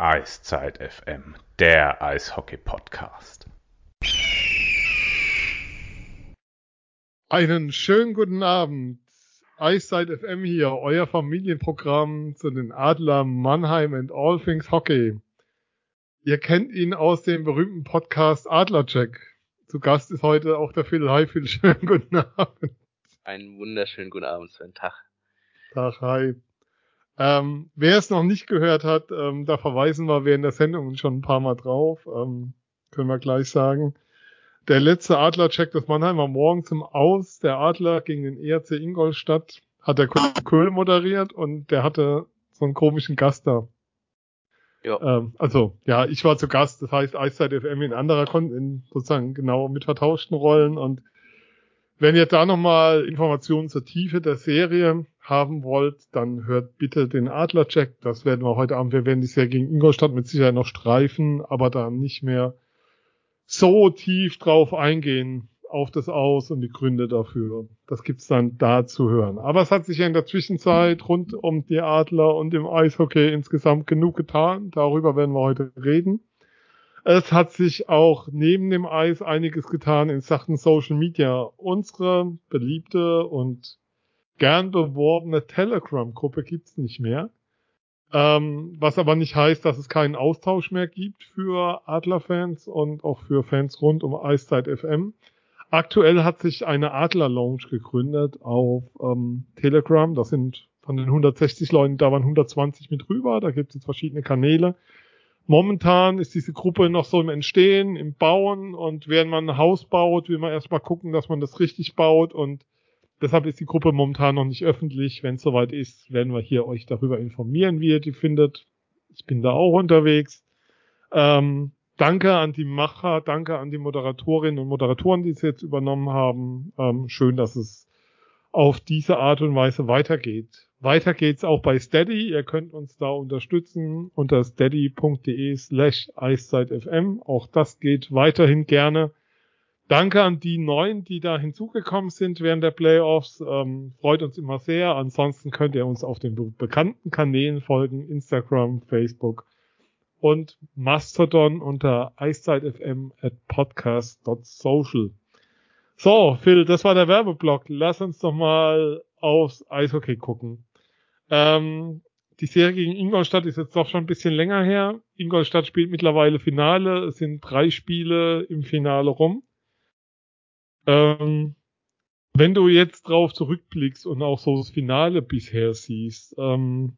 Eiszeit FM, der Eishockey-Podcast. Einen schönen guten Abend. Eiszeit FM hier, euer Familienprogramm zu den Adler Mannheim and All Things Hockey. Ihr kennt ihn aus dem berühmten Podcast Adlercheck. Zu Gast ist heute auch der Phil. Hi Phil, schönen guten Abend. Einen wunderschönen guten Abend, Sven. Tag. Tag, hi. Ähm, wer es noch nicht gehört hat, ähm, da verweisen wir während der Sendung schon ein paar Mal drauf. Ähm, können wir gleich sagen. Der letzte Adler-Check des Mannheimer Morgen zum Aus der Adler gegen den ERC Ingolstadt hat der Köhl moderiert und der hatte so einen komischen Gast da. Ja. Ähm, also, ja, ich war zu Gast, das heißt Eiszeit FM in anderer Kon in sozusagen genau mit vertauschten Rollen und wenn ihr da nochmal Informationen zur Tiefe der Serie haben wollt, dann hört bitte den Adlercheck. Das werden wir heute Abend. Wir werden die Serie gegen Ingolstadt mit Sicherheit noch streifen, aber da nicht mehr so tief drauf eingehen auf das Aus und die Gründe dafür. Das gibt's dann da zu hören. Aber es hat sich ja in der Zwischenzeit rund um die Adler und im Eishockey insgesamt genug getan. Darüber werden wir heute reden. Es hat sich auch neben dem Eis einiges getan in Sachen Social Media. Unsere beliebte und gern beworbene Telegram-Gruppe gibt's nicht mehr. Ähm, was aber nicht heißt, dass es keinen Austausch mehr gibt für Adler-Fans und auch für Fans rund um Eiszeit FM. Aktuell hat sich eine Adler Lounge gegründet auf ähm, Telegram. Das sind von den 160 Leuten, da waren 120 mit rüber. Da gibt es jetzt verschiedene Kanäle. Momentan ist diese Gruppe noch so im Entstehen, im Bauen und während man ein Haus baut, will man erstmal gucken, dass man das richtig baut und deshalb ist die Gruppe momentan noch nicht öffentlich. Wenn es soweit ist, werden wir hier euch darüber informieren, wie ihr die findet. Ich bin da auch unterwegs. Ähm, danke an die Macher, danke an die Moderatorinnen und Moderatoren, die es jetzt übernommen haben. Ähm, schön, dass es auf diese Art und Weise weitergeht. Weiter geht's auch bei Steady. Ihr könnt uns da unterstützen unter steady.de slash eiszeitfm. Auch das geht weiterhin gerne. Danke an die Neuen, die da hinzugekommen sind während der Playoffs. Ähm, freut uns immer sehr. Ansonsten könnt ihr uns auf den be bekannten Kanälen folgen. Instagram, Facebook und Mastodon unter eiszeitfm at podcast.social. So, Phil, das war der Werbeblock. Lass uns doch mal aufs Eishockey gucken. Ähm, die Serie gegen Ingolstadt ist jetzt doch schon ein bisschen länger her. Ingolstadt spielt mittlerweile Finale. Es sind drei Spiele im Finale rum. Ähm, wenn du jetzt drauf zurückblickst und auch so das Finale bisher siehst, ähm,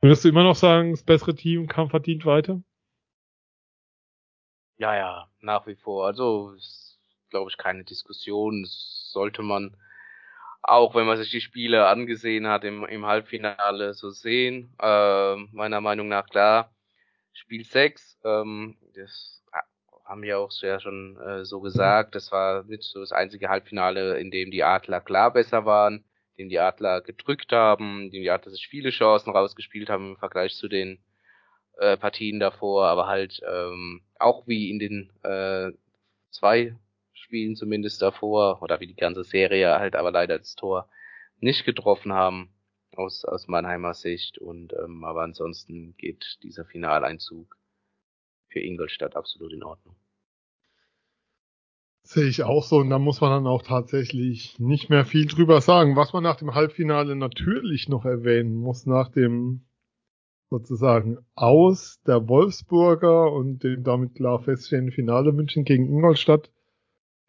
würdest du immer noch sagen, das bessere Team kam verdient weiter? Ja, ja, nach wie vor. Also, glaube ich, keine Diskussion. Das sollte man auch wenn man sich die Spiele angesehen hat im, im Halbfinale so sehen. Äh, meiner Meinung nach klar. Spiel 6, ähm, das haben wir auch sehr schon äh, so gesagt, das war nicht so das einzige Halbfinale, in dem die Adler klar besser waren, in dem die Adler gedrückt haben, in dem die Adler sich viele Chancen rausgespielt haben im Vergleich zu den äh, Partien davor, aber halt ähm, auch wie in den äh, zwei Spielen zumindest davor, oder wie die ganze Serie halt aber leider das Tor nicht getroffen haben aus, aus Mannheimer Sicht. Und ähm, aber ansonsten geht dieser Finaleinzug für Ingolstadt absolut in Ordnung. Sehe ich auch so und da muss man dann auch tatsächlich nicht mehr viel drüber sagen. Was man nach dem Halbfinale natürlich noch erwähnen muss, nach dem sozusagen aus der Wolfsburger und dem damit klar feststehenden Finale München gegen Ingolstadt,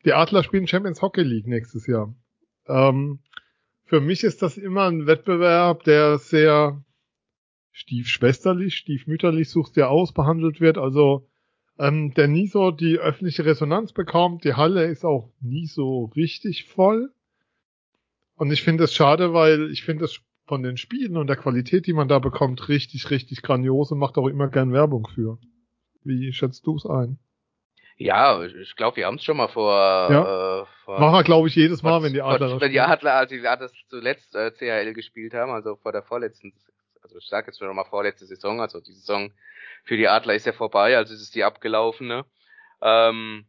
die Adler spielen Champions Hockey League nächstes Jahr. Ähm, für mich ist das immer ein Wettbewerb, der sehr stiefschwesterlich, stiefmütterlich suchst dir aus, behandelt wird. Also ähm, der nie so die öffentliche Resonanz bekommt. Die Halle ist auch nie so richtig voll. Und ich finde es schade, weil ich finde es von den Spielen und der Qualität, die man da bekommt, richtig, richtig grandios und macht auch immer gern Werbung für. Wie schätzt du es ein? Ja, ich glaube, wir haben es schon mal vor. Ja. Äh, vor Machen wir, glaube ich, jedes Mal, vor, wenn die Adler. Vor, wenn die Adler, als die Adler zuletzt äh, CHL gespielt haben, also vor der vorletzten, also ich sage jetzt schon mal vorletzte Saison, also die Saison für die Adler ist ja vorbei, also es ist die abgelaufene. Ähm,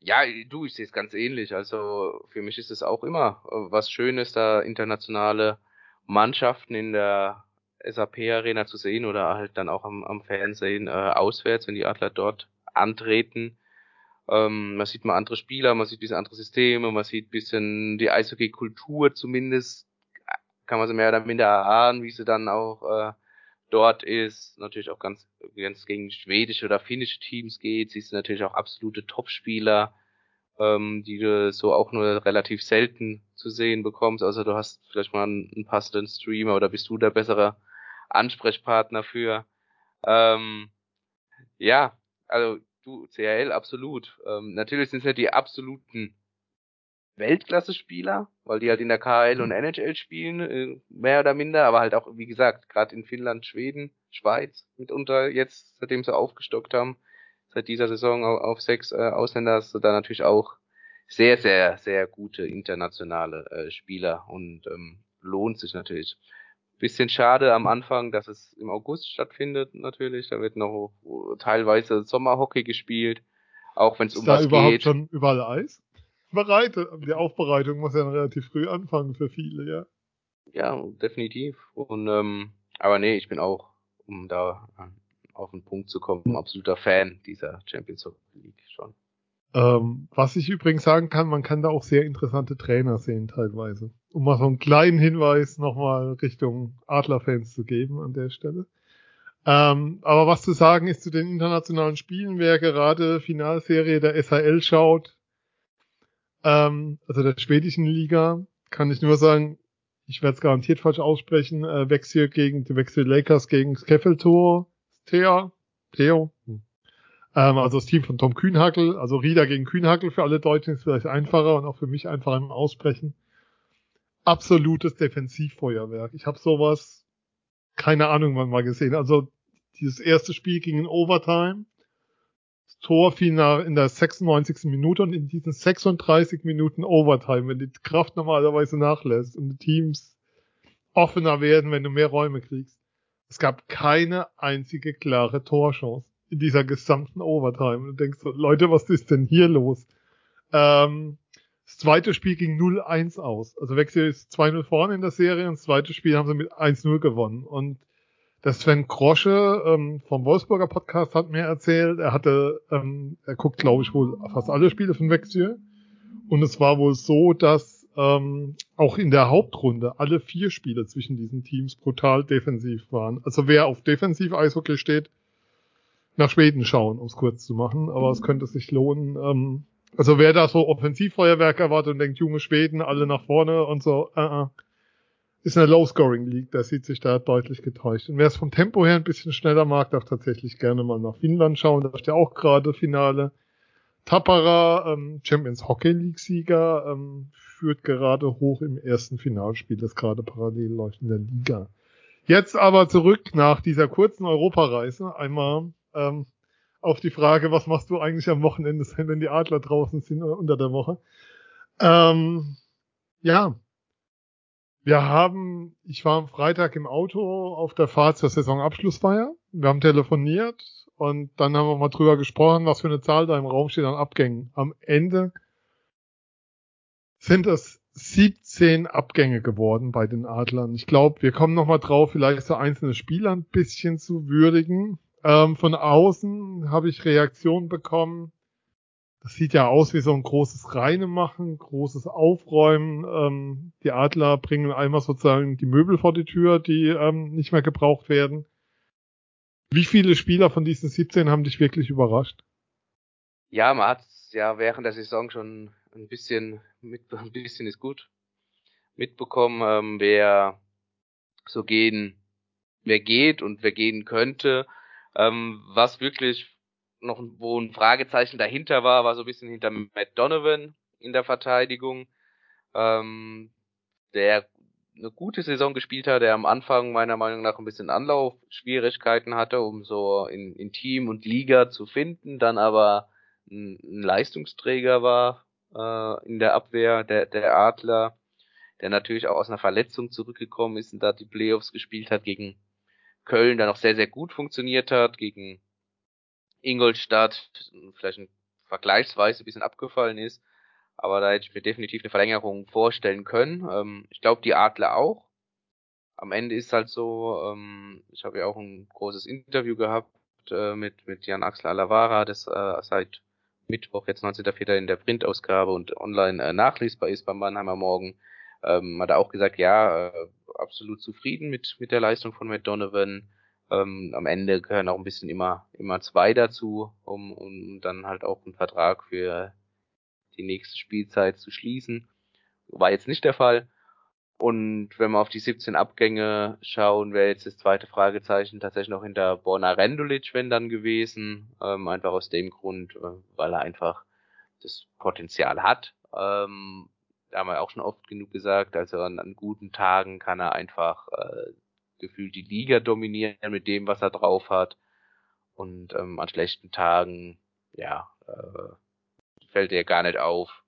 ja, du, ich sehe es ganz ähnlich. Also für mich ist es auch immer äh, was Schönes, da internationale Mannschaften in der SAP Arena zu sehen oder halt dann auch am, am Fernsehen äh, auswärts, wenn die Adler dort antreten. Ähm, man sieht mal andere Spieler, man sieht ein bisschen andere Systeme, man sieht ein bisschen die Eishockey-Kultur zumindest, kann man sie mehr oder minder erahnen, wie sie dann auch äh, dort ist. Natürlich auch ganz, es gegen schwedische oder finnische Teams geht, siehst du natürlich auch absolute Topspieler, ähm, die du so auch nur relativ selten zu sehen bekommst. Also du hast vielleicht mal einen, einen passenden Streamer oder bist du der bessere Ansprechpartner für. Ähm, ja, also du, CRL, absolut. Ähm, natürlich sind es ja die absoluten Weltklasse-Spieler, weil die halt in der KL und NHL spielen, äh, mehr oder minder, aber halt auch, wie gesagt, gerade in Finnland, Schweden, Schweiz mitunter jetzt, seitdem sie aufgestockt haben, seit dieser Saison auf, sechs äh, Ausländer, hast du da natürlich auch sehr, sehr, sehr gute internationale äh, Spieler und ähm, lohnt sich natürlich. Bisschen schade am Anfang, dass es im August stattfindet, natürlich. Da wird noch teilweise Sommerhockey gespielt, auch wenn es um da was überhaupt geht. schon überall Eis? Bereitet. Die Aufbereitung muss ja relativ früh anfangen für viele, ja. Ja, definitiv. Und ähm, aber nee, ich bin auch, um da äh, auf den Punkt zu kommen, ein absoluter Fan dieser Champions League schon. Ähm, was ich übrigens sagen kann, man kann da auch sehr interessante Trainer sehen teilweise. Um mal so einen kleinen Hinweis nochmal Richtung Adlerfans zu geben an der Stelle. Ähm, aber was zu sagen ist zu den internationalen Spielen, wer gerade Finalserie der SHL schaut, ähm, also der schwedischen Liga, kann ich nur sagen, ich werde es garantiert falsch aussprechen, äh, Wechsel gegen die Wechsel Lakers gegen Skeffeltor, Thea, Theo, hm. Ähm, also das Team von Tom Kühnhackel, also Rieder gegen Kühnhackel für alle Deutschen ist vielleicht einfacher und auch für mich einfacher im Aussprechen. Absolutes Defensivfeuerwerk. Ich habe sowas, keine Ahnung, wann mal gesehen. Also dieses erste Spiel ging in Overtime. Tor fiel in der 96. Minute und in diesen 36 Minuten Overtime, wenn die Kraft normalerweise nachlässt und die Teams offener werden, wenn du mehr Räume kriegst. Es gab keine einzige klare Torchance in dieser gesamten Overtime. Du denkst so, Leute, was ist denn hier los? Ähm, das zweite Spiel ging 0-1 aus. Also Wechsel ist 2-0 vorne in der Serie und das zweite Spiel haben sie mit 1-0 gewonnen. Und der Sven Krosche ähm, vom Wolfsburger Podcast hat mir erzählt, er hatte, ähm, er guckt, glaube ich, wohl fast alle Spiele von Wechsel. Und es war wohl so, dass ähm, auch in der Hauptrunde alle vier Spiele zwischen diesen Teams brutal defensiv waren. Also wer auf defensiv Eishockey steht, nach Schweden schauen, um es kurz zu machen, aber es könnte sich lohnen. Ähm, also wer da so Offensivfeuerwerk erwartet und denkt, junge Schweden, alle nach vorne und so, äh, äh, ist eine Low-Scoring-League, der sieht sich da deutlich getäuscht. Und wer es vom Tempo her ein bisschen schneller mag, darf tatsächlich gerne mal nach Finnland schauen, da ist ja auch gerade Finale. Tappara, ähm, Champions Hockey League-Sieger, ähm, führt gerade hoch im ersten Finalspiel, das gerade parallel läuft in der Liga. Jetzt aber zurück nach dieser kurzen Europareise einmal ähm, auf die Frage, was machst du eigentlich am Wochenende, wenn die Adler draußen sind unter der Woche. Ähm, ja, wir haben, ich war am Freitag im Auto auf der Fahrt zur Saisonabschlussfeier. Wir haben telefoniert und dann haben wir mal drüber gesprochen, was für eine Zahl da im Raum steht an Abgängen. Am Ende sind es 17 Abgänge geworden bei den Adlern. Ich glaube, wir kommen nochmal drauf, vielleicht so einzelne Spieler ein bisschen zu würdigen. Ähm, von außen habe ich Reaktionen bekommen. Das sieht ja aus wie so ein großes Reinemachen, großes Aufräumen. Ähm, die Adler bringen einmal sozusagen die Möbel vor die Tür, die ähm, nicht mehr gebraucht werden. Wie viele Spieler von diesen 17 haben dich wirklich überrascht? Ja, man hat ja während der Saison schon ein bisschen mit, ein bisschen ist gut mitbekommen, ähm, wer so gehen, wer geht und wer gehen könnte. Ähm, was wirklich noch wo ein Fragezeichen dahinter war, war so ein bisschen hinter Matt Donovan in der Verteidigung, ähm, der eine gute Saison gespielt hat, der am Anfang meiner Meinung nach ein bisschen Anlaufschwierigkeiten hatte, um so in, in Team und Liga zu finden, dann aber ein, ein Leistungsträger war äh, in der Abwehr der, der Adler, der natürlich auch aus einer Verletzung zurückgekommen ist und da die Playoffs gespielt hat gegen Köln dann auch sehr, sehr gut funktioniert hat, gegen Ingolstadt vielleicht ein vergleichsweise ein bisschen abgefallen ist. Aber da hätte ich mir definitiv eine Verlängerung vorstellen können. Ähm, ich glaube, die Adler auch. am Ende ist halt so, ähm, ich habe ja auch ein großes Interview gehabt äh, mit, mit Jan Axel Alavara, das äh, seit Mittwoch, jetzt 19.04. in der Printausgabe und online äh, nachlesbar ist beim Mannheimer Morgen. Ähm, hat er auch gesagt, ja, äh, absolut zufrieden mit, mit der Leistung von Matt Donovan. Ähm, am Ende gehören auch ein bisschen immer, immer zwei dazu, um, um dann halt auch einen Vertrag für die nächste Spielzeit zu schließen. War jetzt nicht der Fall. Und wenn wir auf die 17 Abgänge schauen, wäre jetzt das zweite Fragezeichen tatsächlich noch hinter Borna Rendulic, wenn dann gewesen. Ähm, einfach aus dem Grund, äh, weil er einfach das Potenzial hat. Ähm, da haben wir auch schon oft genug gesagt, also an, an guten Tagen kann er einfach äh, gefühlt die Liga dominieren mit dem, was er drauf hat. Und ähm, an schlechten Tagen, ja, äh, fällt er gar nicht auf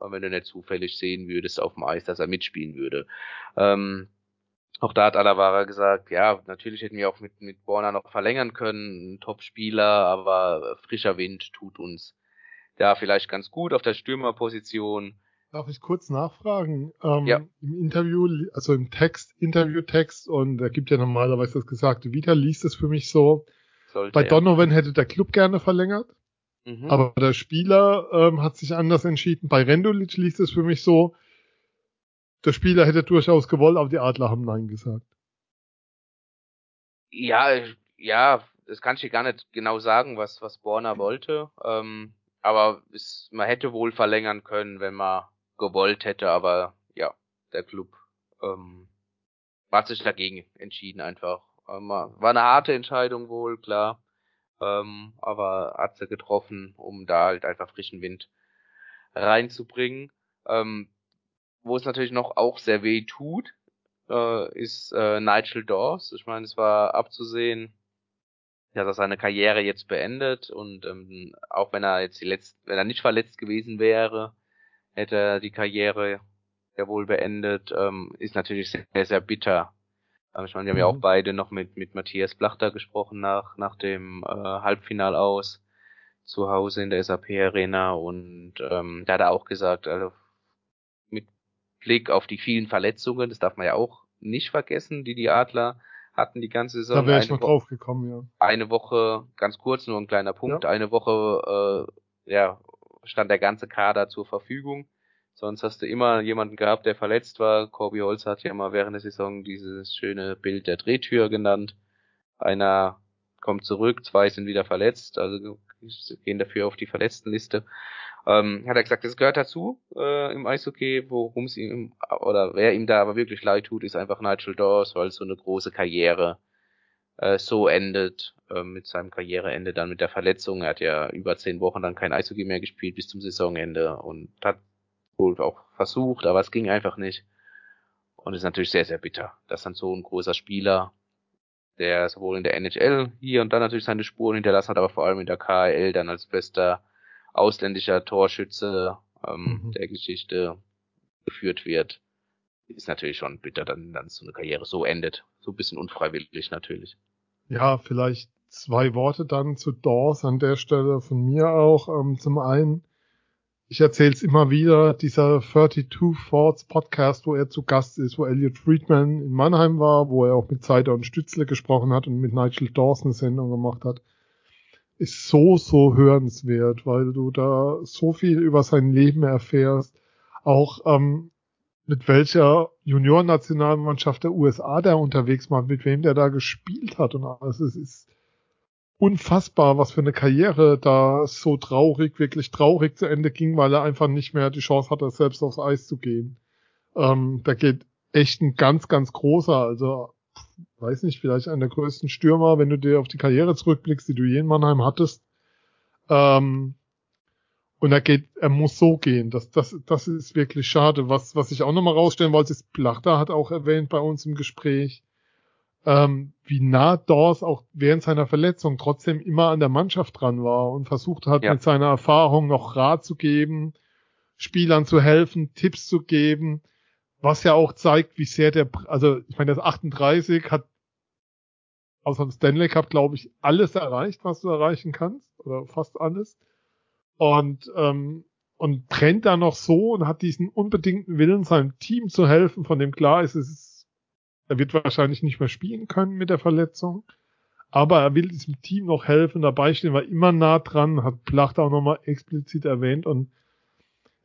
wenn du nicht zufällig sehen würdest auf dem Eis, dass er mitspielen würde. Ähm, auch da hat Alavara gesagt, ja, natürlich hätten wir auch mit, mit Borna noch verlängern können, ein Top-Spieler, aber frischer Wind tut uns da vielleicht ganz gut auf der Stürmerposition. Darf ich kurz nachfragen? Ähm, ja. Im Interview, also im Text, Interviewtext, und er gibt ja normalerweise das Gesagte wieder, liest es für mich so, Sollte, bei Donovan ja. hätte der Club gerne verlängert. Mhm. Aber der Spieler ähm, hat sich anders entschieden. Bei Rendulic liest es für mich so, der Spieler hätte durchaus gewollt, aber die Adler haben Nein gesagt. Ja, ja, das kann ich dir gar nicht genau sagen, was, was Borna wollte. Ähm, aber es, man hätte wohl verlängern können, wenn man gewollt hätte, aber ja, der Club ähm, hat sich dagegen entschieden einfach. Ähm, war eine harte Entscheidung wohl, klar ähm, aber hat sie getroffen, um da halt einfach frischen Wind reinzubringen. Ähm, wo es natürlich noch auch sehr weh tut, äh, ist äh, Nigel Dawes. Ich meine, es war abzusehen, dass er seine Karriere jetzt beendet und ähm, auch wenn er jetzt die letzte, wenn er nicht verletzt gewesen wäre, hätte er die Karriere ja wohl beendet, ähm, ist natürlich sehr, sehr bitter ich meine, wir haben ja auch mhm. beide noch mit, mit Matthias Blachter gesprochen nach, nach dem äh, Halbfinal aus zu Hause in der SAP Arena und ähm, da hat er auch gesagt, also mit Blick auf die vielen Verletzungen, das darf man ja auch nicht vergessen, die die Adler hatten die ganze Saison. Da wäre ich noch drauf gekommen, ja. Eine Woche, ganz kurz, nur ein kleiner Punkt, ja. eine Woche äh, ja, stand der ganze Kader zur Verfügung. Sonst hast du immer jemanden gehabt, der verletzt war. Corby Holz hat ja mal während der Saison dieses schöne Bild der Drehtür genannt. Einer kommt zurück, zwei sind wieder verletzt, also gehen dafür auf die Verletztenliste. Ähm, hat er gesagt, das gehört dazu äh, im Eishockey, worum es ihm oder wer ihm da aber wirklich leid tut, ist einfach Nigel Dawes, weil so eine große Karriere äh, so endet äh, mit seinem Karriereende dann mit der Verletzung. Er hat ja über zehn Wochen dann kein Eishockey mehr gespielt bis zum Saisonende und hat wohl auch versucht, aber es ging einfach nicht. Und es ist natürlich sehr, sehr bitter, dass dann so ein großer Spieler, der sowohl in der NHL hier und dann natürlich seine Spuren hinterlassen hat, aber vor allem in der KHL dann als bester ausländischer Torschütze ähm, mhm. der Geschichte geführt wird, ist natürlich schon bitter, dann, dann so eine Karriere so endet. So ein bisschen unfreiwillig natürlich. Ja, vielleicht zwei Worte dann zu Dawes an der Stelle von mir auch. Ähm, zum einen, ich erzähle es immer wieder, dieser 32 Thoughts Podcast, wo er zu Gast ist, wo Elliot Friedman in Mannheim war, wo er auch mit Zeider und Stützle gesprochen hat und mit Nigel Dawson eine Sendung gemacht hat, ist so, so hörenswert, weil du da so viel über sein Leben erfährst, auch ähm, mit welcher Junior-Nationalmannschaft der USA der unterwegs war, mit wem der da gespielt hat und alles. Es ist unfassbar, was für eine Karriere da so traurig, wirklich traurig zu Ende ging, weil er einfach nicht mehr die Chance hatte, selbst aufs Eis zu gehen. Ähm, da geht echt ein ganz, ganz großer, also weiß nicht, vielleicht einer der größten Stürmer, wenn du dir auf die Karriere zurückblickst, die du je in Mannheim hattest. Ähm, und er geht, er muss so gehen. Das, das, das ist wirklich schade. Was, was ich auch nochmal rausstellen wollte, ist, Plachter hat auch erwähnt bei uns im Gespräch, ähm, wie nah Dawes auch während seiner Verletzung trotzdem immer an der Mannschaft dran war und versucht hat, ja. mit seiner Erfahrung noch Rat zu geben, Spielern zu helfen, Tipps zu geben, was ja auch zeigt, wie sehr der, also ich meine, das 38 hat außer dem Stanley Cup, glaube ich, alles erreicht, was du erreichen kannst, oder fast alles. Und, ähm, und trennt da noch so und hat diesen unbedingten Willen, seinem Team zu helfen, von dem klar ist, es ist Er wird wahrscheinlich nicht mehr spielen können mit der Verletzung. Aber er will diesem Team noch helfen, dabei stehen, war immer nah dran, hat Placht auch nochmal explizit erwähnt und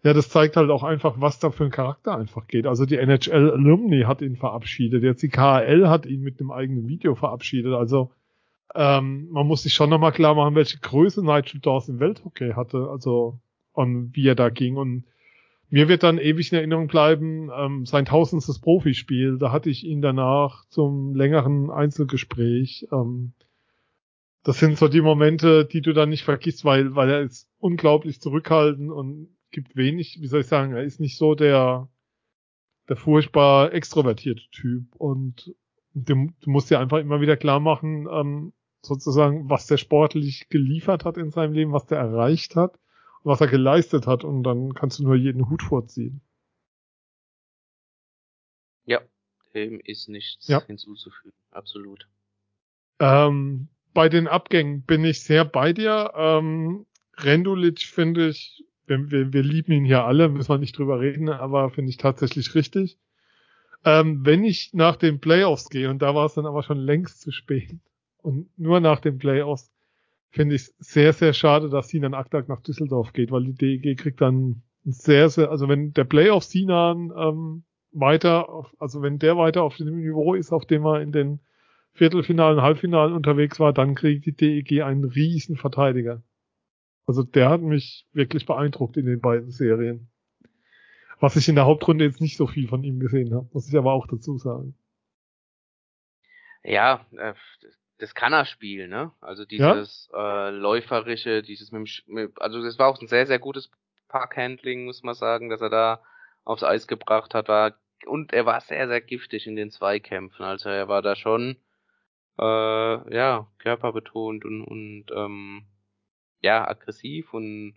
ja, das zeigt halt auch einfach, was da für ein Charakter einfach geht. Also die NHL Alumni hat ihn verabschiedet, jetzt die KHL hat ihn mit einem eigenen Video verabschiedet. Also ähm, man muss sich schon nochmal klar machen, welche Größe Nigel Dawes im Welthockey hatte, also und wie er da ging. Und mir wird dann ewig in Erinnerung bleiben, ähm, sein tausendstes Profispiel. Da hatte ich ihn danach zum längeren Einzelgespräch. Ähm, das sind so die Momente, die du dann nicht vergisst, weil, weil er ist unglaublich zurückhaltend und gibt wenig, wie soll ich sagen, er ist nicht so der, der furchtbar extrovertierte Typ und du, du musst dir einfach immer wieder klar machen, ähm, sozusagen, was der sportlich geliefert hat in seinem Leben, was der erreicht hat, was er geleistet hat und dann kannst du nur jeden Hut vorziehen. Ja, dem ist nichts ja. hinzuzufügen, absolut. Ähm, bei den Abgängen bin ich sehr bei dir. Ähm, Rendulic finde ich, wir, wir, wir lieben ihn hier alle, müssen wir nicht drüber reden, aber finde ich tatsächlich richtig. Ähm, wenn ich nach den Playoffs gehe, und da war es dann aber schon längst zu spät, und nur nach den Playoffs, finde ich es sehr, sehr schade, dass Sinan Aktak nach Düsseldorf geht, weil die DEG kriegt dann sehr, sehr, also wenn der Playoff Sinan ähm, weiter, auf, also wenn der weiter auf dem Niveau ist, auf dem er in den Viertelfinalen, Halbfinalen unterwegs war, dann kriegt die DEG einen riesen Verteidiger. Also der hat mich wirklich beeindruckt in den beiden Serien. Was ich in der Hauptrunde jetzt nicht so viel von ihm gesehen habe, muss ich aber auch dazu sagen. Ja, äh, das kann er spielen, ne? Also dieses ja? äh, läuferische, dieses mit, mit, also das war auch ein sehr sehr gutes Parkhandling, muss man sagen, dass er da aufs Eis gebracht hat, war und er war sehr sehr giftig in den Zweikämpfen, also er war da schon äh, ja körperbetont und und ähm, ja aggressiv und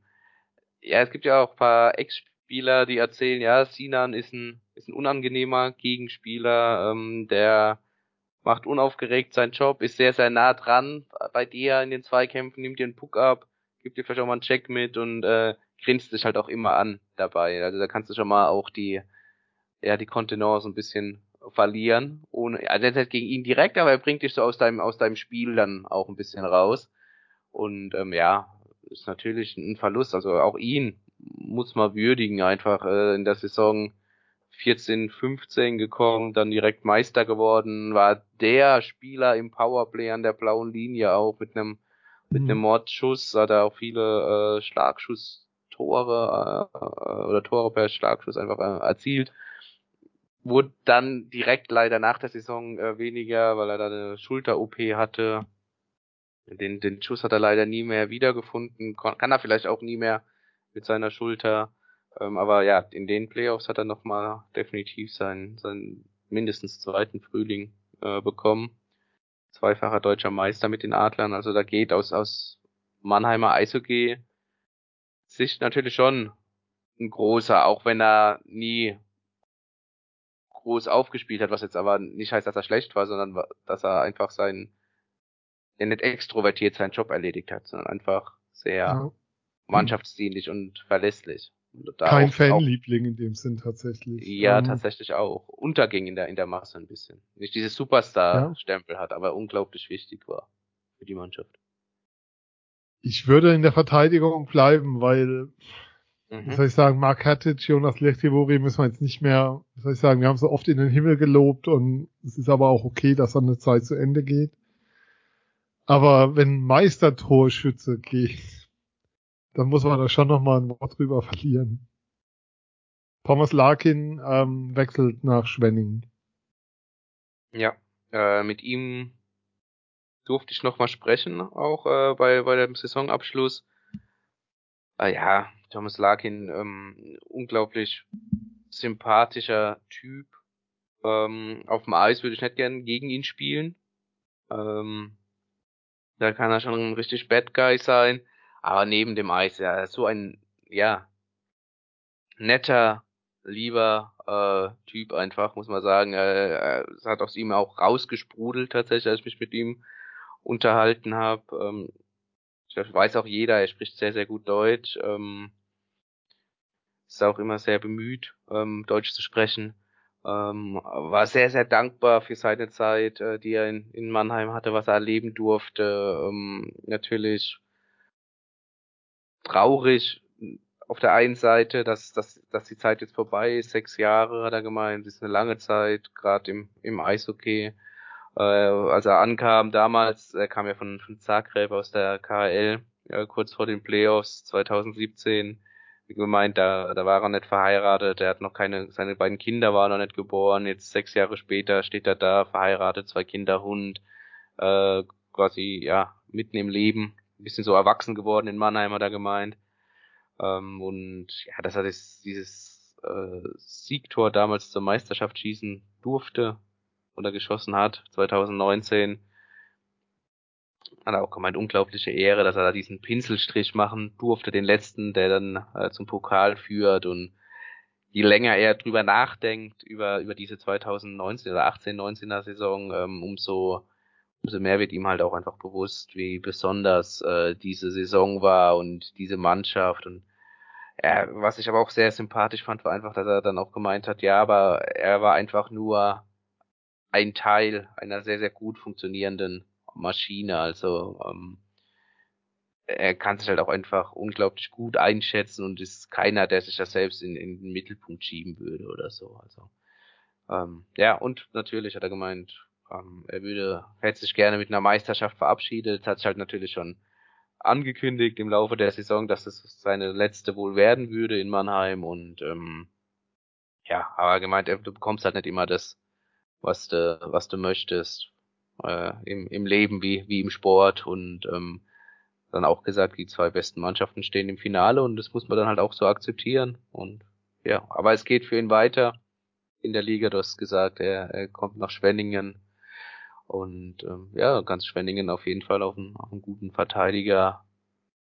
ja es gibt ja auch paar Ex Spieler, die erzählen, ja, Sinan ist ein, ist ein unangenehmer Gegenspieler, ähm, der macht unaufgeregt seinen Job, ist sehr, sehr nah dran bei dir in den Zweikämpfen, nimmt dir einen Puck ab, gibt dir vielleicht auch mal einen Check mit und äh, grinst dich halt auch immer an dabei. Also da kannst du schon mal auch die, ja, die Kontenance ein bisschen verlieren. Ohne, also er halt gegen ihn direkt, aber er bringt dich so aus deinem, aus deinem Spiel dann auch ein bisschen raus. Und ähm, ja, ist natürlich ein Verlust. Also auch ihn muss man würdigen, einfach äh, in der Saison 14, 15 gekommen, dann direkt Meister geworden, war der Spieler im Powerplay an der blauen Linie auch mit einem mit einem mhm. Mordschuss, hat er auch viele äh, Schlagschusstore äh, oder Tore per Schlagschuss einfach äh, erzielt. Wurde dann direkt leider nach der Saison äh, weniger, weil er da eine Schulter-OP hatte. Den, den Schuss hat er leider nie mehr wiedergefunden, kann er vielleicht auch nie mehr mit seiner Schulter. Ähm, aber ja, in den Playoffs hat er nochmal definitiv seinen, seinen mindestens zweiten Frühling äh, bekommen. Zweifacher deutscher Meister mit den Adlern. Also da geht aus, aus Mannheimer Eishockey Sicht natürlich schon ein großer, auch wenn er nie groß aufgespielt hat, was jetzt aber nicht heißt, dass er schlecht war, sondern dass er einfach seinen, der nicht extrovertiert seinen Job erledigt hat, sondern einfach sehr ja mannschaftsdienlich und verlässlich. Und Kein Fanliebling in dem Sinn tatsächlich. Ja, ähm, tatsächlich auch. Unterging in der, in der Masse ein bisschen. Nicht dieses Superstar-Stempel ja. hat, aber unglaublich wichtig war für die Mannschaft. Ich würde in der Verteidigung bleiben, weil, mhm. wie soll ich sagen, Mark Hattic, Jonas Lechtivori müssen wir jetzt nicht mehr, wie soll ich sagen, wir haben so oft in den Himmel gelobt und es ist aber auch okay, dass dann eine Zeit zu Ende geht. Aber wenn Meistertorschütze geht, dann muss man da schon nochmal ein Wort drüber verlieren. Thomas Larkin ähm, wechselt nach Schwenning. Ja, äh, mit ihm durfte ich nochmal sprechen, auch äh, bei, bei dem Saisonabschluss. Äh, ja, Thomas Larkin, ähm, unglaublich sympathischer Typ. Ähm, auf dem Eis würde ich nicht gern gegen ihn spielen. Ähm, da kann er schon ein richtig Bad Guy sein. Aber neben dem Eis, ja, so ein, ja, netter, lieber äh, Typ einfach, muss man sagen. Äh, es hat aus ihm auch rausgesprudelt tatsächlich, als ich mich mit ihm unterhalten habe. Ähm, ich weiß auch jeder, er spricht sehr, sehr gut Deutsch. Ähm, ist auch immer sehr bemüht, ähm, Deutsch zu sprechen. Ähm, war sehr, sehr dankbar für seine Zeit, äh, die er in, in Mannheim hatte, was er erleben durfte. Ähm, natürlich traurig auf der einen Seite, dass, dass, dass die Zeit jetzt vorbei ist. Sechs Jahre hat er gemeint, ist eine lange Zeit, gerade im, im Eishockey. Äh, als er ankam damals, er kam ja von, von Zagreb aus der KL, äh, kurz vor den Playoffs 2017 wie gemeint, da, da war er nicht verheiratet, er hat noch keine, seine beiden Kinder waren noch nicht geboren, jetzt sechs Jahre später steht er da, verheiratet, zwei Kinder, Hund, äh, quasi, ja, mitten im Leben, ein bisschen so erwachsen geworden in Mannheim, hat er gemeint. Ähm, und ja, dass er das, dieses äh, Siegtor damals zur Meisterschaft schießen durfte oder geschossen hat, 2019, hat er auch gemeint, unglaubliche Ehre, dass er da diesen Pinselstrich machen durfte, den letzten, der dann äh, zum Pokal führt und je länger er drüber nachdenkt, über, über diese 2019 oder 18, 19er Saison, ähm, umso, umso mehr wird ihm halt auch einfach bewusst, wie besonders äh, diese Saison war und diese Mannschaft und ja, was ich aber auch sehr sympathisch fand, war einfach, dass er dann auch gemeint hat, ja, aber er war einfach nur ein Teil einer sehr, sehr gut funktionierenden Maschine. Also ähm, er kann sich halt auch einfach unglaublich gut einschätzen und ist keiner, der sich das selbst in, in den Mittelpunkt schieben würde oder so. Also ähm, ja, und natürlich hat er gemeint, ähm, er würde, hätte sich gerne mit einer Meisterschaft verabschiedet, hat sich halt natürlich schon angekündigt im Laufe der Saison, dass es seine letzte wohl werden würde in Mannheim und ähm, ja, aber gemeint, du bekommst halt nicht immer das, was du, was du möchtest äh, im, im Leben wie, wie im Sport und ähm, dann auch gesagt, die zwei besten Mannschaften stehen im Finale und das muss man dann halt auch so akzeptieren. Und ja, aber es geht für ihn weiter in der Liga, du hast gesagt, er, er kommt nach Schwenningen und ähm, ja, ganz Schwenningen auf jeden Fall auf einen, auf einen guten Verteidiger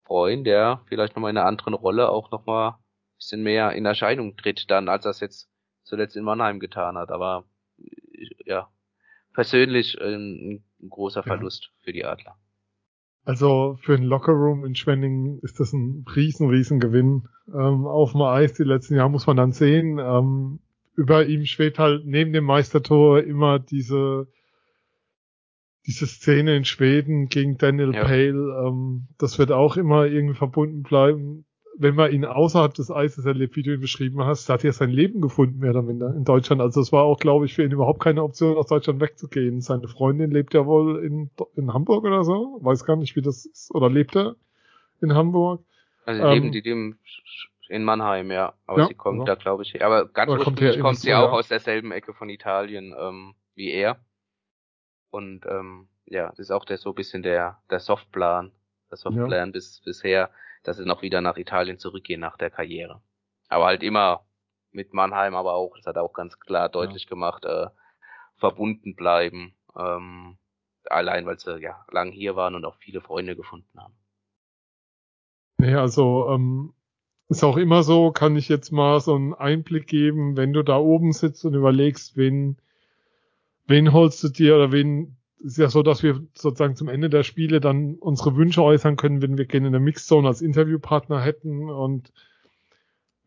freuen, der vielleicht nochmal in einer anderen Rolle auch nochmal ein bisschen mehr in Erscheinung tritt dann, als er es jetzt zuletzt in Mannheim getan hat. Aber ja, persönlich ein, ein großer Verlust ja. für die Adler. Also für den Lockerroom in Schwenningen ist das ein riesen, riesen Gewinn. Ähm, auf dem Eis die letzten Jahre muss man dann sehen. Ähm, über ihm schwebt halt neben dem Meistertor immer diese diese Szene in Schweden gegen Daniel ja. Pale. Ähm, das wird auch immer irgendwie verbunden bleiben wenn man ihn außerhalb des Eises erlebt, wie du ihn beschrieben hast, hat er sein Leben gefunden, mehr oder minder, in Deutschland. Also es war auch, glaube ich, für ihn überhaupt keine Option, aus Deutschland wegzugehen. Seine Freundin lebt ja wohl in, in Hamburg oder so. Weiß gar nicht, wie das ist. Oder lebt er in Hamburg? Also ähm, leben die dem in Mannheim, ja. Aber ja, sie kommt also. da, glaube ich, aber ganz ursprünglich kommt, kommt sie auch ja. aus derselben Ecke von Italien ähm, wie er. Und ähm, ja, das ist auch der so ein bisschen der, der Softplan. Der Softplan ja. bis bisher dass sie noch wieder nach Italien zurückgehen nach der Karriere. Aber halt immer mit Mannheim, aber auch, das hat er auch ganz klar deutlich ja. gemacht, äh, verbunden bleiben. Ähm, allein, weil sie ja lang hier waren und auch viele Freunde gefunden haben. Nee, also ähm, ist auch immer so, kann ich jetzt mal so einen Einblick geben, wenn du da oben sitzt und überlegst, wen, wen holst du dir oder wen ist ja so, dass wir sozusagen zum Ende der Spiele dann unsere Wünsche äußern können, wenn wir gerne in der Mixzone als Interviewpartner hätten und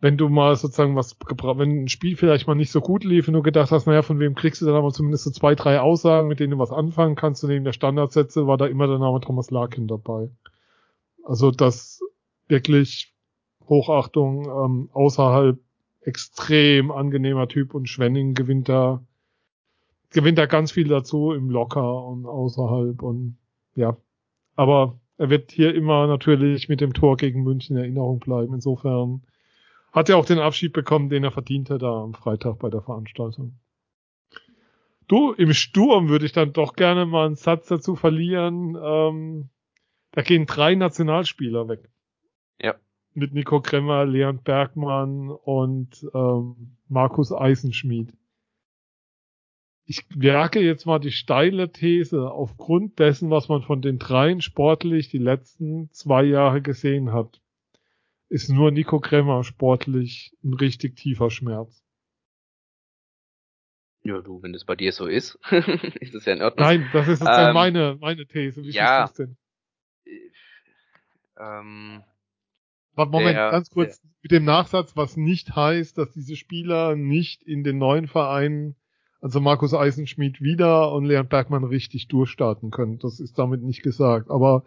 wenn du mal sozusagen was gebraucht, wenn ein Spiel vielleicht mal nicht so gut lief und du gedacht hast, naja, von wem kriegst du dann aber zumindest so zwei, drei Aussagen, mit denen du was anfangen kannst und neben der Standardsätze war da immer der Name Thomas Larkin dabei. Also das wirklich Hochachtung ähm, außerhalb extrem angenehmer Typ und Schwenning gewinnt da gewinnt er ganz viel dazu im Locker und außerhalb und ja. Aber er wird hier immer natürlich mit dem Tor gegen München in Erinnerung bleiben. Insofern hat er auch den Abschied bekommen, den er verdiente da am Freitag bei der Veranstaltung. Du, im Sturm würde ich dann doch gerne mal einen Satz dazu verlieren. Ähm, da gehen drei Nationalspieler weg. Ja. Mit Nico Kremmer, Leon Bergmann und ähm, Markus Eisenschmied ich wage jetzt mal die steile These, aufgrund dessen, was man von den dreien sportlich die letzten zwei Jahre gesehen hat, ist nur Nico Kremmer sportlich ein richtig tiefer Schmerz. Ja, du, wenn das bei dir so ist, ist das ja in Ordnung. Nein, das ist jetzt ähm, meine, meine These. Wie ja, ist das denn? Ähm, Warte, Moment, der, ganz kurz. Der, mit dem Nachsatz, was nicht heißt, dass diese Spieler nicht in den neuen Vereinen, also Markus Eisenschmidt wieder und Leon Bergmann richtig durchstarten können. Das ist damit nicht gesagt. Aber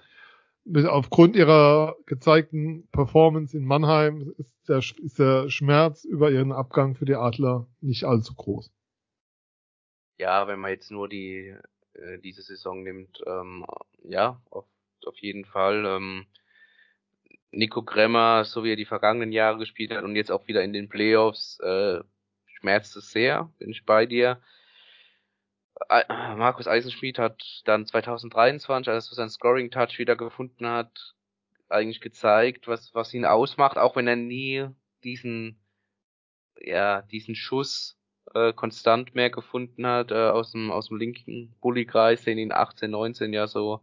aufgrund ihrer gezeigten Performance in Mannheim ist der, ist der Schmerz über ihren Abgang für die Adler nicht allzu groß. Ja, wenn man jetzt nur die äh, diese Saison nimmt, ähm, ja, auf, auf jeden Fall. Ähm, Nico Kremmer, so wie er die vergangenen Jahre gespielt hat und jetzt auch wieder in den Playoffs, äh, schmerzt es sehr, bin ich bei dir. Markus Eisenschmidt hat dann 2023, als er seinen Scoring Touch wieder gefunden hat, eigentlich gezeigt, was, was ihn ausmacht, auch wenn er nie diesen, ja, diesen Schuss äh, konstant mehr gefunden hat, äh, aus dem, aus dem linken Bullykreis, den ihn 18, 19 ja so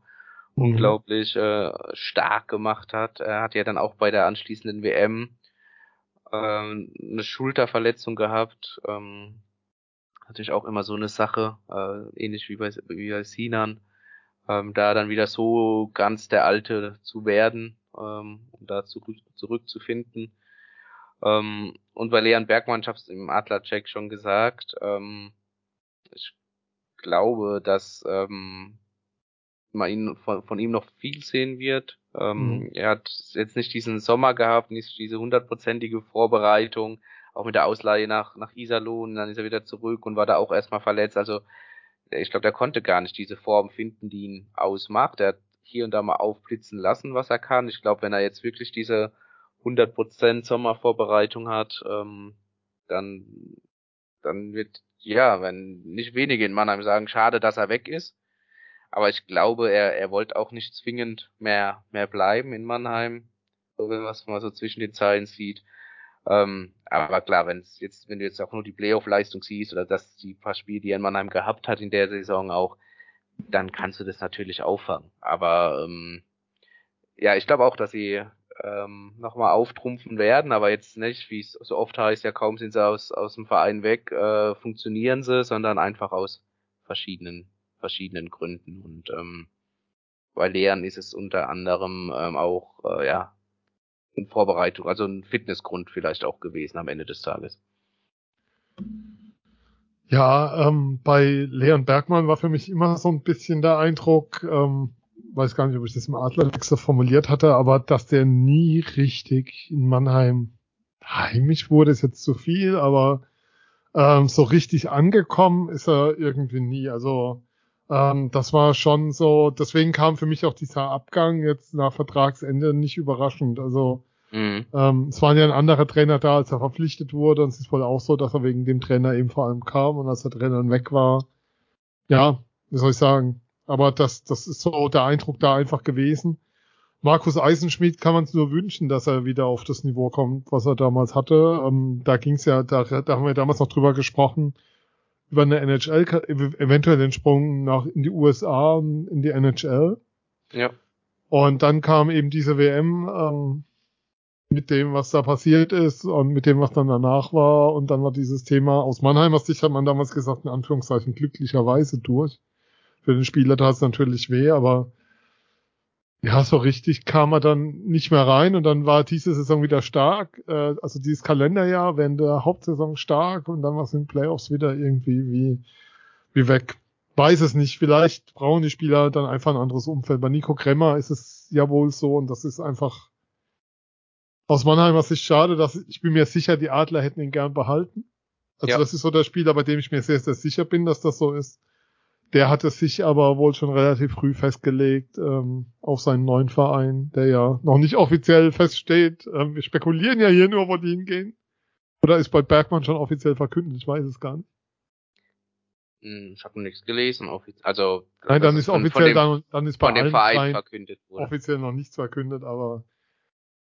mhm. unglaublich äh, stark gemacht hat. Er hat ja dann auch bei der anschließenden WM ähm, eine Schulterverletzung gehabt, ähm, natürlich auch immer so eine Sache, äh, ähnlich wie bei, wie bei Sinan, ähm, da dann wieder so ganz der Alte zu werden, ähm, um da zurück, zurückzufinden. Ähm, und bei Leon Bergmann, ich habe es im Adler-Check schon gesagt, ähm, ich glaube, dass ähm, man ihn von, von ihm noch viel sehen wird. Ähm, mhm. Er hat jetzt nicht diesen Sommer gehabt, nicht diese hundertprozentige Vorbereitung, auch mit der Ausleihe nach, nach Iserlohn, dann ist er wieder zurück und war da auch erstmal verletzt. Also ich glaube, der konnte gar nicht diese Form finden, die ihn ausmacht. Er hat hier und da mal aufblitzen lassen, was er kann. Ich glaube, wenn er jetzt wirklich diese 100% Sommervorbereitung hat, ähm, dann, dann wird, ja, wenn nicht wenige in Mannheim sagen, schade, dass er weg ist. Aber ich glaube, er, er wollte auch nicht zwingend mehr, mehr bleiben in Mannheim, so wenn man mal so zwischen den Zeilen sieht. Ähm, aber klar, wenn es jetzt, wenn du jetzt auch nur die Playoff-Leistung siehst oder dass die paar Spiele, die er in Mannheim gehabt hat in der Saison auch, dann kannst du das natürlich auffangen. Aber ähm, ja, ich glaube auch, dass sie ähm, nochmal auftrumpfen werden, aber jetzt nicht, wie es so oft heißt, ja kaum sind sie aus, aus dem Verein weg, äh, funktionieren sie, sondern einfach aus verschiedenen, verschiedenen Gründen. Und ähm, bei Lehren ist es unter anderem ähm, auch äh, ja in Vorbereitung, also ein Fitnessgrund vielleicht auch gewesen am Ende des Tages. Ja, ähm, bei Leon Bergmann war für mich immer so ein bisschen der Eindruck, ähm, weiß gar nicht, ob ich das im Adlertext so formuliert hatte, aber dass der nie richtig in Mannheim heimisch wurde, ist jetzt zu viel, aber ähm, so richtig angekommen ist er irgendwie nie. Also ähm, das war schon so, deswegen kam für mich auch dieser Abgang jetzt nach Vertragsende nicht überraschend. Also mhm. ähm, es waren ja ein anderer Trainer da, als er verpflichtet wurde und es ist wohl auch so, dass er wegen dem Trainer eben vor allem kam und als der Trainer dann weg war, ja, wie soll ich sagen, aber das, das ist so der Eindruck da einfach gewesen. Markus Eisenschmidt kann man es nur wünschen, dass er wieder auf das Niveau kommt, was er damals hatte. Ähm, da ging es ja, da, da haben wir damals noch drüber gesprochen, über eine NHL, eventuell den Sprung nach in die USA, in die NHL. Ja. Und dann kam eben diese WM ähm, mit dem, was da passiert ist und mit dem, was dann danach war. Und dann war dieses Thema aus Mannheimer Sicht, hat man damals gesagt, in Anführungszeichen glücklicherweise durch für den Spieler tat es natürlich weh, aber ja, so richtig kam er dann nicht mehr rein und dann war diese Saison wieder stark, äh, also dieses Kalenderjahr während der Hauptsaison stark und dann war es in Playoffs wieder irgendwie wie, wie weg. Weiß es nicht, vielleicht brauchen die Spieler dann einfach ein anderes Umfeld. Bei Nico Kremmer ist es ja wohl so und das ist einfach aus Mannheimer Sicht schade, dass ich bin mir sicher, die Adler hätten ihn gern behalten. Also ja. das ist so der Spieler, bei dem ich mir sehr, sehr sicher bin, dass das so ist. Der hatte sich aber wohl schon relativ früh festgelegt ähm, auf seinen neuen Verein, der ja noch nicht offiziell feststeht. Ähm, wir spekulieren ja hier nur, wo die hingehen. Oder ist bei Bergmann schon offiziell verkündet? Ich weiß es gar nicht. Hm, ich habe nichts gelesen. Also Nein, dann ist offiziell dann, dann ist bei von dem Verein verkündet wurde. offiziell noch nichts verkündet, aber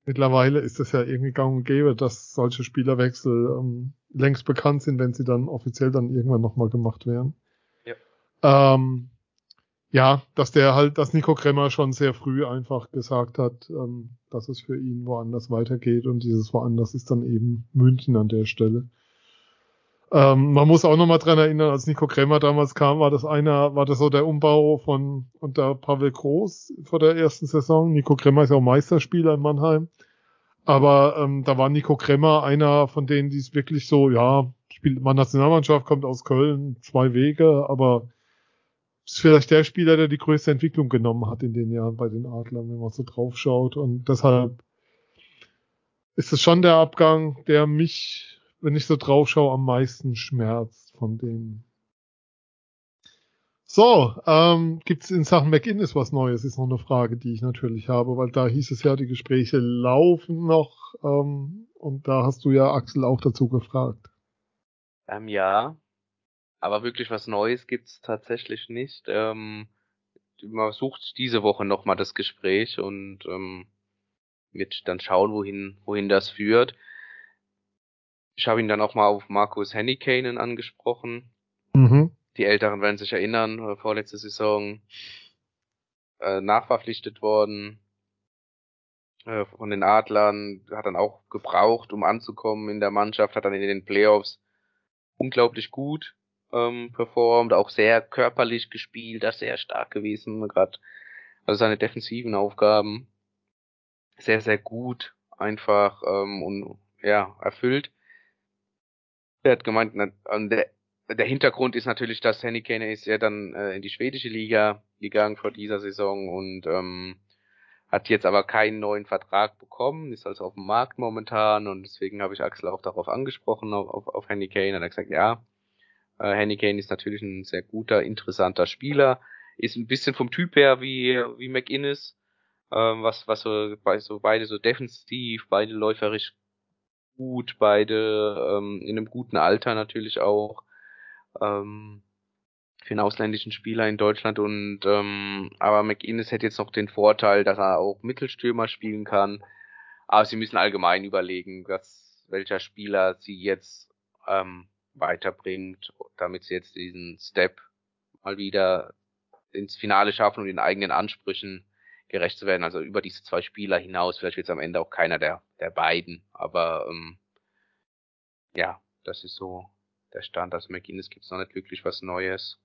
mittlerweile ist es ja irgendwie gang und gäbe, dass solche Spielerwechsel ähm, längst bekannt sind, wenn sie dann offiziell dann irgendwann nochmal gemacht werden. Ähm, ja, dass der halt, dass Nico Kremmer schon sehr früh einfach gesagt hat, ähm, dass es für ihn woanders weitergeht und dieses woanders ist dann eben München an der Stelle. Ähm, man muss auch nochmal dran erinnern, als Nico Kremmer damals kam, war das einer, war das so der Umbau von unter Pavel Groß vor der ersten Saison. Nico Kremmer ist ja auch Meisterspieler in Mannheim. Aber ähm, da war Nico Kremmer einer von denen, die es wirklich so, ja, spielt mal Nationalmannschaft, kommt aus Köln, zwei Wege, aber ist vielleicht der Spieler, der die größte Entwicklung genommen hat in den Jahren bei den Adlern, wenn man so drauf schaut. Und deshalb ist es schon der Abgang, der mich, wenn ich so drauf schaue, am meisten schmerzt von denen. So, ähm, gibt es in Sachen McInnes was Neues? Ist noch eine Frage, die ich natürlich habe, weil da hieß es ja, die Gespräche laufen noch ähm, und da hast du ja Axel auch dazu gefragt. Ähm, ja, aber wirklich was Neues gibt's tatsächlich nicht. Ähm, man sucht diese Woche nochmal das Gespräch und ähm, wird dann schauen, wohin, wohin das führt. Ich habe ihn dann auch mal auf Markus Hennikainen angesprochen. Mhm. Die Älteren werden sich erinnern, äh, vorletzte Saison äh, nachverpflichtet worden äh, von den Adlern, hat dann auch gebraucht, um anzukommen in der Mannschaft, hat dann in den Playoffs unglaublich gut ähm, performt, auch sehr körperlich gespielt, da sehr stark gewesen, gerade also seine defensiven Aufgaben sehr, sehr gut einfach ähm, und ja, erfüllt. Er hat gemeint, na, der, der Hintergrund ist natürlich, dass Henny Kane ist ja dann äh, in die schwedische Liga gegangen vor dieser Saison und ähm, hat jetzt aber keinen neuen Vertrag bekommen, ist also auf dem Markt momentan und deswegen habe ich Axel auch darauf angesprochen, auf, auf, auf Kane. Und er hat gesagt, ja, äh, Henny Kane ist natürlich ein sehr guter, interessanter Spieler, ist ein bisschen vom Typ her wie, wie McInnes, ähm, was, was so, so beide so defensiv, beide läuferisch gut, beide ähm, in einem guten Alter natürlich auch. Ähm, für einen ausländischen Spieler in Deutschland und ähm, aber McInnes hätte jetzt noch den Vorteil, dass er auch Mittelstürmer spielen kann. Aber sie müssen allgemein überlegen, dass welcher Spieler sie jetzt ähm, weiterbringt, damit sie jetzt diesen Step mal wieder ins Finale schaffen und den eigenen Ansprüchen gerecht zu werden. Also über diese zwei Spieler hinaus, vielleicht wird es am Ende auch keiner der, der beiden. Aber ähm, ja, das ist so der Stand. Also McInnes gibt es noch nicht wirklich was Neues.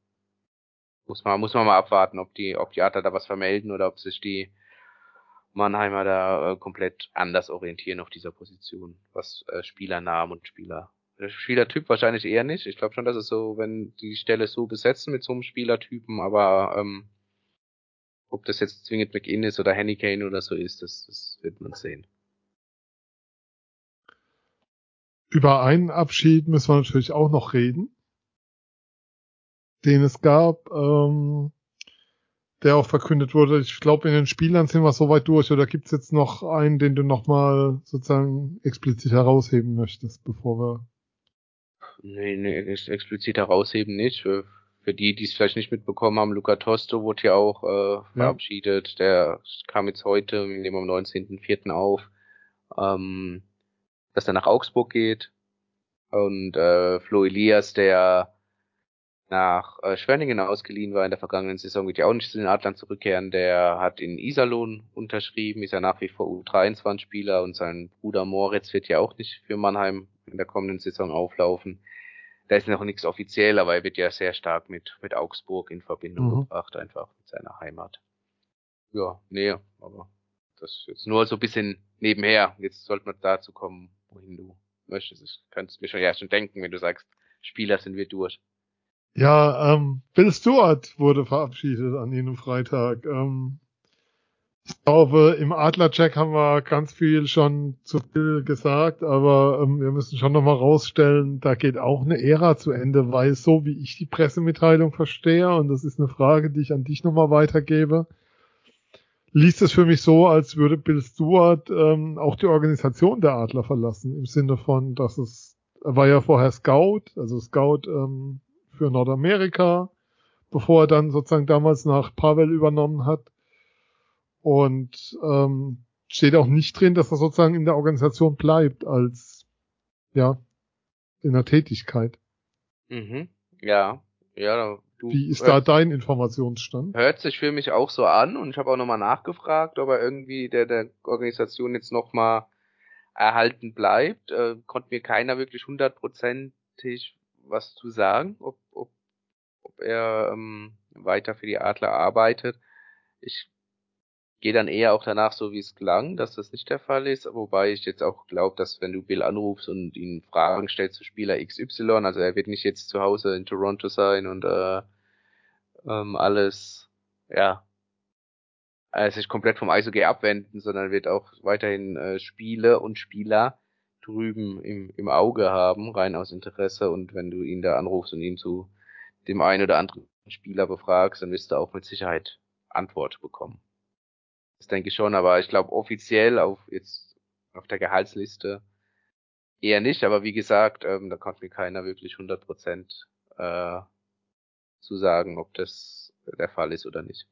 Muss man, muss man mal abwarten, ob die, ob die Adler da was vermelden oder ob sich die Mannheimer da äh, komplett anders orientieren auf dieser Position, was äh, Spielernamen und Spieler Spielertyp wahrscheinlich eher nicht. Ich glaube schon, dass es so, wenn die Stelle so besetzen mit so einem Spielertypen, aber ähm, ob das jetzt zwingend McInn ist oder Henny Kane oder so ist, das, das wird man sehen. Über einen Abschied müssen wir natürlich auch noch reden, den es gab, ähm, der auch verkündet wurde. Ich glaube, in den Spielern sind wir so weit durch. Oder gibt es jetzt noch einen, den du nochmal sozusagen explizit herausheben möchtest, bevor wir Nee, nee, explizit herausheben nicht. Für, für die, die es vielleicht nicht mitbekommen haben, Luca Tosto wurde ja auch äh, verabschiedet. Ja. Der kam jetzt heute, wir nehmen am 19.04. auf, ähm, dass er nach Augsburg geht. Und äh, Flo Elias, der nach äh, Schwenningen ausgeliehen war in der vergangenen Saison, wird ja auch nicht zu den Adlern zurückkehren. Der hat in Iserlohn unterschrieben, ist ja nach wie vor U23-Spieler und sein Bruder Moritz wird ja auch nicht für Mannheim in der kommenden Saison auflaufen. Da ist noch nichts offiziell, aber er wird ja sehr stark mit, mit Augsburg in Verbindung mhm. gebracht, einfach mit seiner Heimat. Ja, nee, aber das ist jetzt nur so ein bisschen nebenher. Jetzt sollte man dazu kommen, wohin du möchtest. Ich es mir schon ja schon denken, wenn du sagst, Spieler sind wir durch. Ja, ähm, Bill Stewart wurde verabschiedet an jenem Freitag. Ähm, ich glaube, im Adler-Check haben wir ganz viel schon zu viel gesagt, aber ähm, wir müssen schon nochmal rausstellen, da geht auch eine Ära zu Ende, weil so wie ich die Pressemitteilung verstehe, und das ist eine Frage, die ich an dich nochmal weitergebe, liest es für mich so, als würde Bill Stewart ähm, auch die Organisation der Adler verlassen, im Sinne von, dass es, er war ja vorher Scout, also Scout ähm, für Nordamerika, bevor er dann sozusagen damals nach Pavel übernommen hat und ähm, steht auch nicht drin, dass er sozusagen in der Organisation bleibt als ja in der Tätigkeit. Mhm. Ja, ja. Du Wie ist da dein Informationsstand? Hört sich für mich auch so an und ich habe auch nochmal nachgefragt, ob er irgendwie der, der Organisation jetzt nochmal erhalten bleibt. Äh, konnte mir keiner wirklich hundertprozentig was zu sagen, ob, ob, ob er ähm, weiter für die Adler arbeitet. Ich gehe dann eher auch danach so, wie es klang, dass das nicht der Fall ist, wobei ich jetzt auch glaube, dass wenn du Bill anrufst und ihn Fragen stellst zu Spieler XY, also er wird nicht jetzt zu Hause in Toronto sein und äh, ähm, alles, ja, äh, sich komplett vom Eishockey abwenden, sondern wird auch weiterhin äh, Spiele und Spieler drüben im, im Auge haben, rein aus Interesse. Und wenn du ihn da anrufst und ihn zu dem einen oder anderen Spieler befragst, dann wirst du auch mit Sicherheit Antwort bekommen. Das denke ich schon, aber ich glaube offiziell auf jetzt auf der Gehaltsliste eher nicht, aber wie gesagt, ähm, da konnte mir keiner wirklich 100 Prozent äh, zu sagen, ob das der Fall ist oder nicht.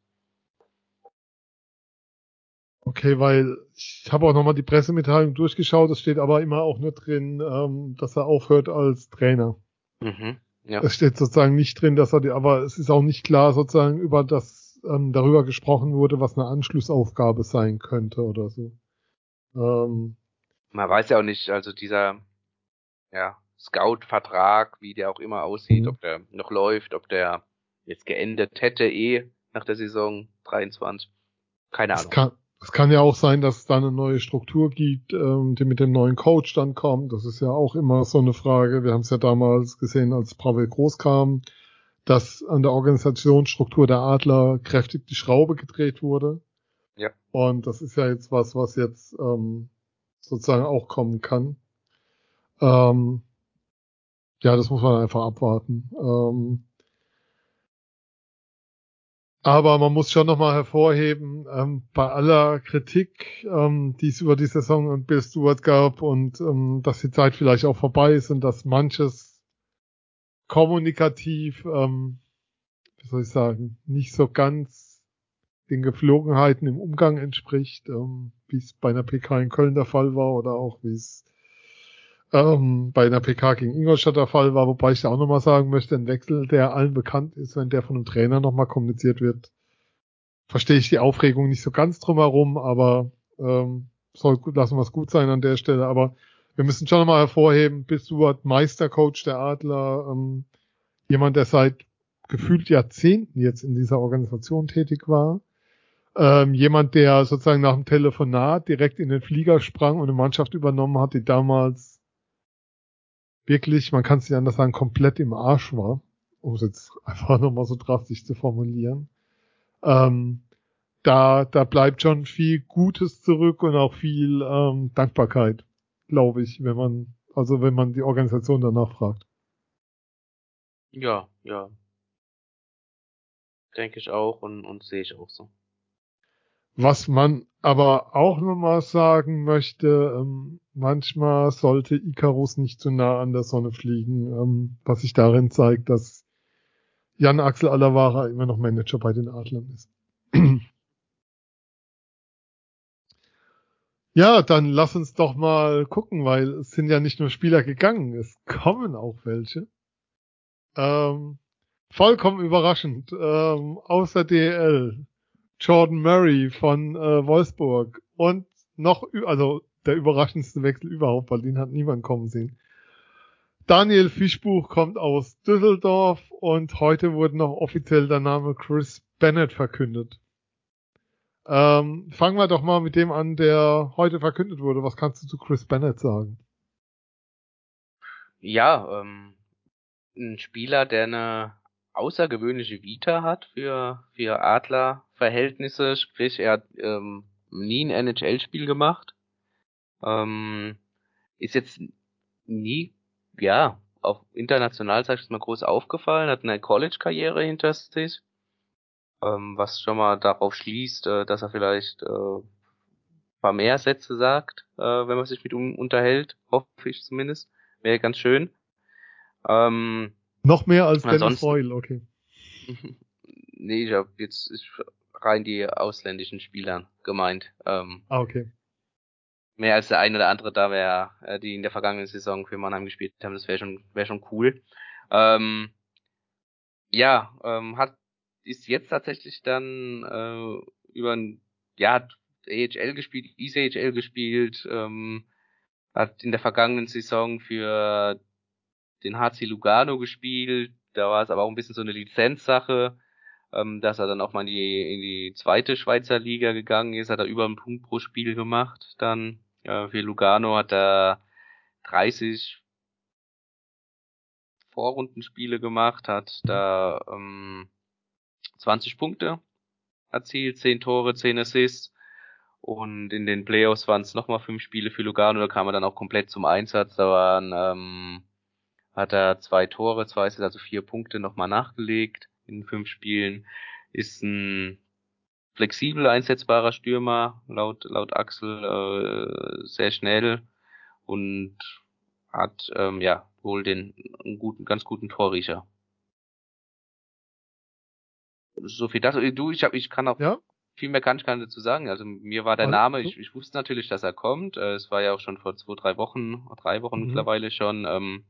Okay, weil ich habe auch nochmal die Pressemitteilung durchgeschaut, es steht aber immer auch nur drin, ähm, dass er aufhört als Trainer. Mhm, ja. Es steht sozusagen nicht drin, dass er die, aber es ist auch nicht klar sozusagen über das ähm, darüber gesprochen wurde, was eine Anschlussaufgabe sein könnte oder so. Ähm, Man weiß ja auch nicht, also dieser ja, Scout-Vertrag, wie der auch immer aussieht, mhm. ob der noch läuft, ob der jetzt geendet hätte eh nach der Saison 23. Keine Ahnung. Es kann, es kann ja auch sein, dass es da eine neue Struktur gibt, ähm, die mit dem neuen Coach dann kommt. Das ist ja auch immer so eine Frage. Wir haben es ja damals gesehen, als Pavel Groß kam, dass an der Organisationsstruktur der Adler kräftig die Schraube gedreht wurde. Ja. Und das ist ja jetzt was, was jetzt ähm, sozusagen auch kommen kann. Ähm, ja, das muss man einfach abwarten. Ähm, aber man muss schon nochmal hervorheben, ähm, bei aller Kritik, ähm, die es über die Saison und Bill Stewart gab und ähm, dass die Zeit vielleicht auch vorbei ist und dass manches kommunikativ, ähm, wie soll ich sagen, nicht so ganz den Geflogenheiten im Umgang entspricht, ähm, wie es bei einer PK in Köln der Fall war oder auch wie es ähm, bei einer PK gegen Ingolstadt der Fall war, wobei ich da auch nochmal sagen möchte, ein Wechsel, der allen bekannt ist, wenn der von einem Trainer nochmal kommuniziert wird, verstehe ich die Aufregung nicht so ganz drumherum, aber ähm, soll gut, lassen wir es gut sein an der Stelle. Aber wir müssen schon nochmal hervorheben, bist du Meistercoach der Adler, ähm, jemand, der seit gefühlt Jahrzehnten jetzt in dieser Organisation tätig war. Ähm, jemand, der sozusagen nach dem Telefonat direkt in den Flieger sprang und eine Mannschaft übernommen hat, die damals wirklich, man kann es nicht anders sagen, komplett im Arsch war, um es jetzt einfach nochmal so drastisch zu formulieren. Ähm, da, da bleibt schon viel Gutes zurück und auch viel ähm, Dankbarkeit, glaube ich, wenn man, also wenn man die Organisation danach fragt. Ja, ja. Denke ich auch und, und sehe ich auch so. Was man aber auch nochmal sagen möchte, ähm, manchmal sollte Icarus nicht zu nah an der Sonne fliegen, ähm, was sich darin zeigt, dass Jan Axel Alavara immer noch Manager bei den Adlern ist. ja, dann lass uns doch mal gucken, weil es sind ja nicht nur Spieler gegangen, es kommen auch welche. Ähm, vollkommen überraschend, ähm, außer DL Jordan Murray von äh, Wolfsburg und noch, also der überraschendste Wechsel überhaupt, weil den hat niemand kommen sehen. Daniel Fischbuch kommt aus Düsseldorf und heute wurde noch offiziell der Name Chris Bennett verkündet. Ähm, fangen wir doch mal mit dem an, der heute verkündet wurde. Was kannst du zu Chris Bennett sagen? Ja, ähm, ein Spieler, der eine außergewöhnliche Vita hat für, für Adler-Verhältnisse, sprich er hat ähm, nie ein NHL-Spiel gemacht, ähm, ist jetzt nie, ja, auch international, sag ich mal, groß aufgefallen, hat eine College-Karriere hinter sich, ähm, was schon mal darauf schließt, äh, dass er vielleicht äh, paar mehr Sätze sagt, äh, wenn man sich mit ihm unterhält, hoffe ich zumindest, wäre ganz schön. Ähm, noch mehr als Dennis Royal, okay. nee, ich habe jetzt rein die ausländischen Spieler gemeint. Ähm, ah, okay. Mehr als der eine oder andere da wäre, äh, die in der vergangenen Saison für Mannheim gespielt haben, das wäre schon, wäre schon cool. Ähm, ja, ähm, hat, ist jetzt tatsächlich dann äh, über ein, ja, AHL gespielt, ECHL gespielt, ähm, hat in der vergangenen Saison für den HC Lugano gespielt. Da war es aber auch ein bisschen so eine Lizenzsache. ähm, dass er dann auch mal in die, in die zweite Schweizer Liga gegangen ist, hat er über einen Punkt pro Spiel gemacht. Dann äh, für Lugano hat er 30 Vorrundenspiele gemacht, hat da ähm, 20 Punkte erzielt, 10 Tore, 10 Assists. Und in den Playoffs waren es nochmal fünf Spiele für Lugano, da kam er dann auch komplett zum Einsatz. Da waren, ähm, hat er zwei Tore, zwei Assists, also vier Punkte nochmal nachgelegt in fünf Spielen. Ist ein flexibel einsetzbarer Stürmer, laut, laut Axel, äh, sehr schnell und hat ähm, ja wohl den einen guten, ganz guten Torriecher. So viel das. Du, ich hab, ich kann auch Ja? viel mehr kann ich gar nicht dazu sagen. Also mir war der Name, ich, ich wusste natürlich, dass er kommt. Äh, Es war ja auch schon vor zwei, drei Wochen, drei Wochen Mhm. mittlerweile schon, ähm,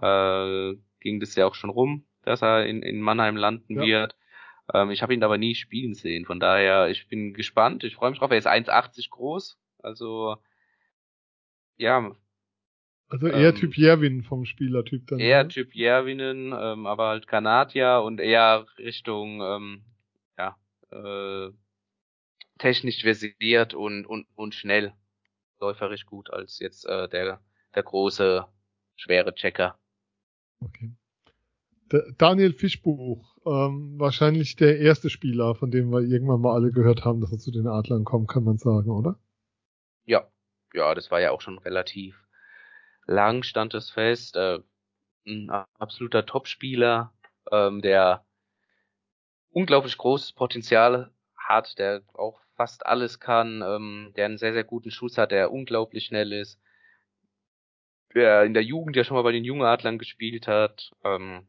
äh, ging das ja auch schon rum, dass er in, in Mannheim landen Ja. wird. Ähm, ich habe ihn aber nie spielen sehen. Von daher, ich bin gespannt. Ich freue mich drauf. Er ist 1,80 groß. Also ja, Also eher Ähm, Typ Jerwin vom Spielertyp dann. eher ne? Typ Järvinen, ähm, aber halt Kanadier und eher Richtung ähm, ja, äh, technisch versiert und, und, und schnell. Läuferisch gut als jetzt äh, der, der große, schwere Checker. Okay. Der Daniel Fischbuch, ähm, wahrscheinlich der erste Spieler, von dem wir irgendwann mal alle gehört haben, dass er zu den Adlern kommt, kann man sagen, oder? Ja, ja, das war ja auch schon relativ lang, stand es fest. Äh, ein absoluter Topspieler, ähm, der unglaublich großes Potenzial hat, der auch fast alles kann, ähm, der einen sehr, sehr guten Schuss hat, der unglaublich schnell ist, der in der Jugend ja schon mal bei den Jungadlern gespielt hat, ähm,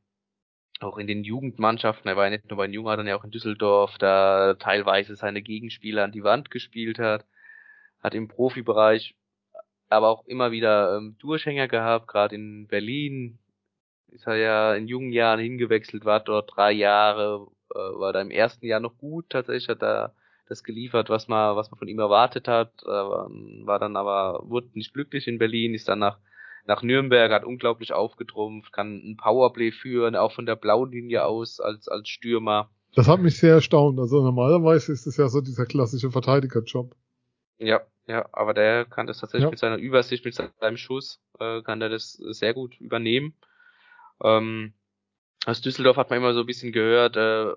auch in den Jugendmannschaften, er war ja nicht nur bei den Jungadlern, ja auch in Düsseldorf, da teilweise seine Gegenspieler an die Wand gespielt hat, hat im Profibereich aber auch immer wieder ähm, Durchhänger gehabt, gerade in Berlin ist er ja in jungen Jahren hingewechselt, war dort drei Jahre, äh, war da im ersten Jahr noch gut, tatsächlich hat er das geliefert, was man, was man von ihm erwartet hat, äh, war dann aber, wurde nicht glücklich in Berlin, ist dann nach, nach Nürnberg, hat unglaublich aufgetrumpft, kann ein Powerplay führen, auch von der blauen Linie aus als, als Stürmer. Das hat mich sehr erstaunt. Also normalerweise ist es ja so dieser klassische Verteidigerjob. Ja, ja, aber der kann das tatsächlich Ja. mit seiner Übersicht, mit seinem Schuss, äh, kann er das sehr gut übernehmen. Ähm, aus Düsseldorf hat man immer so ein bisschen gehört, äh,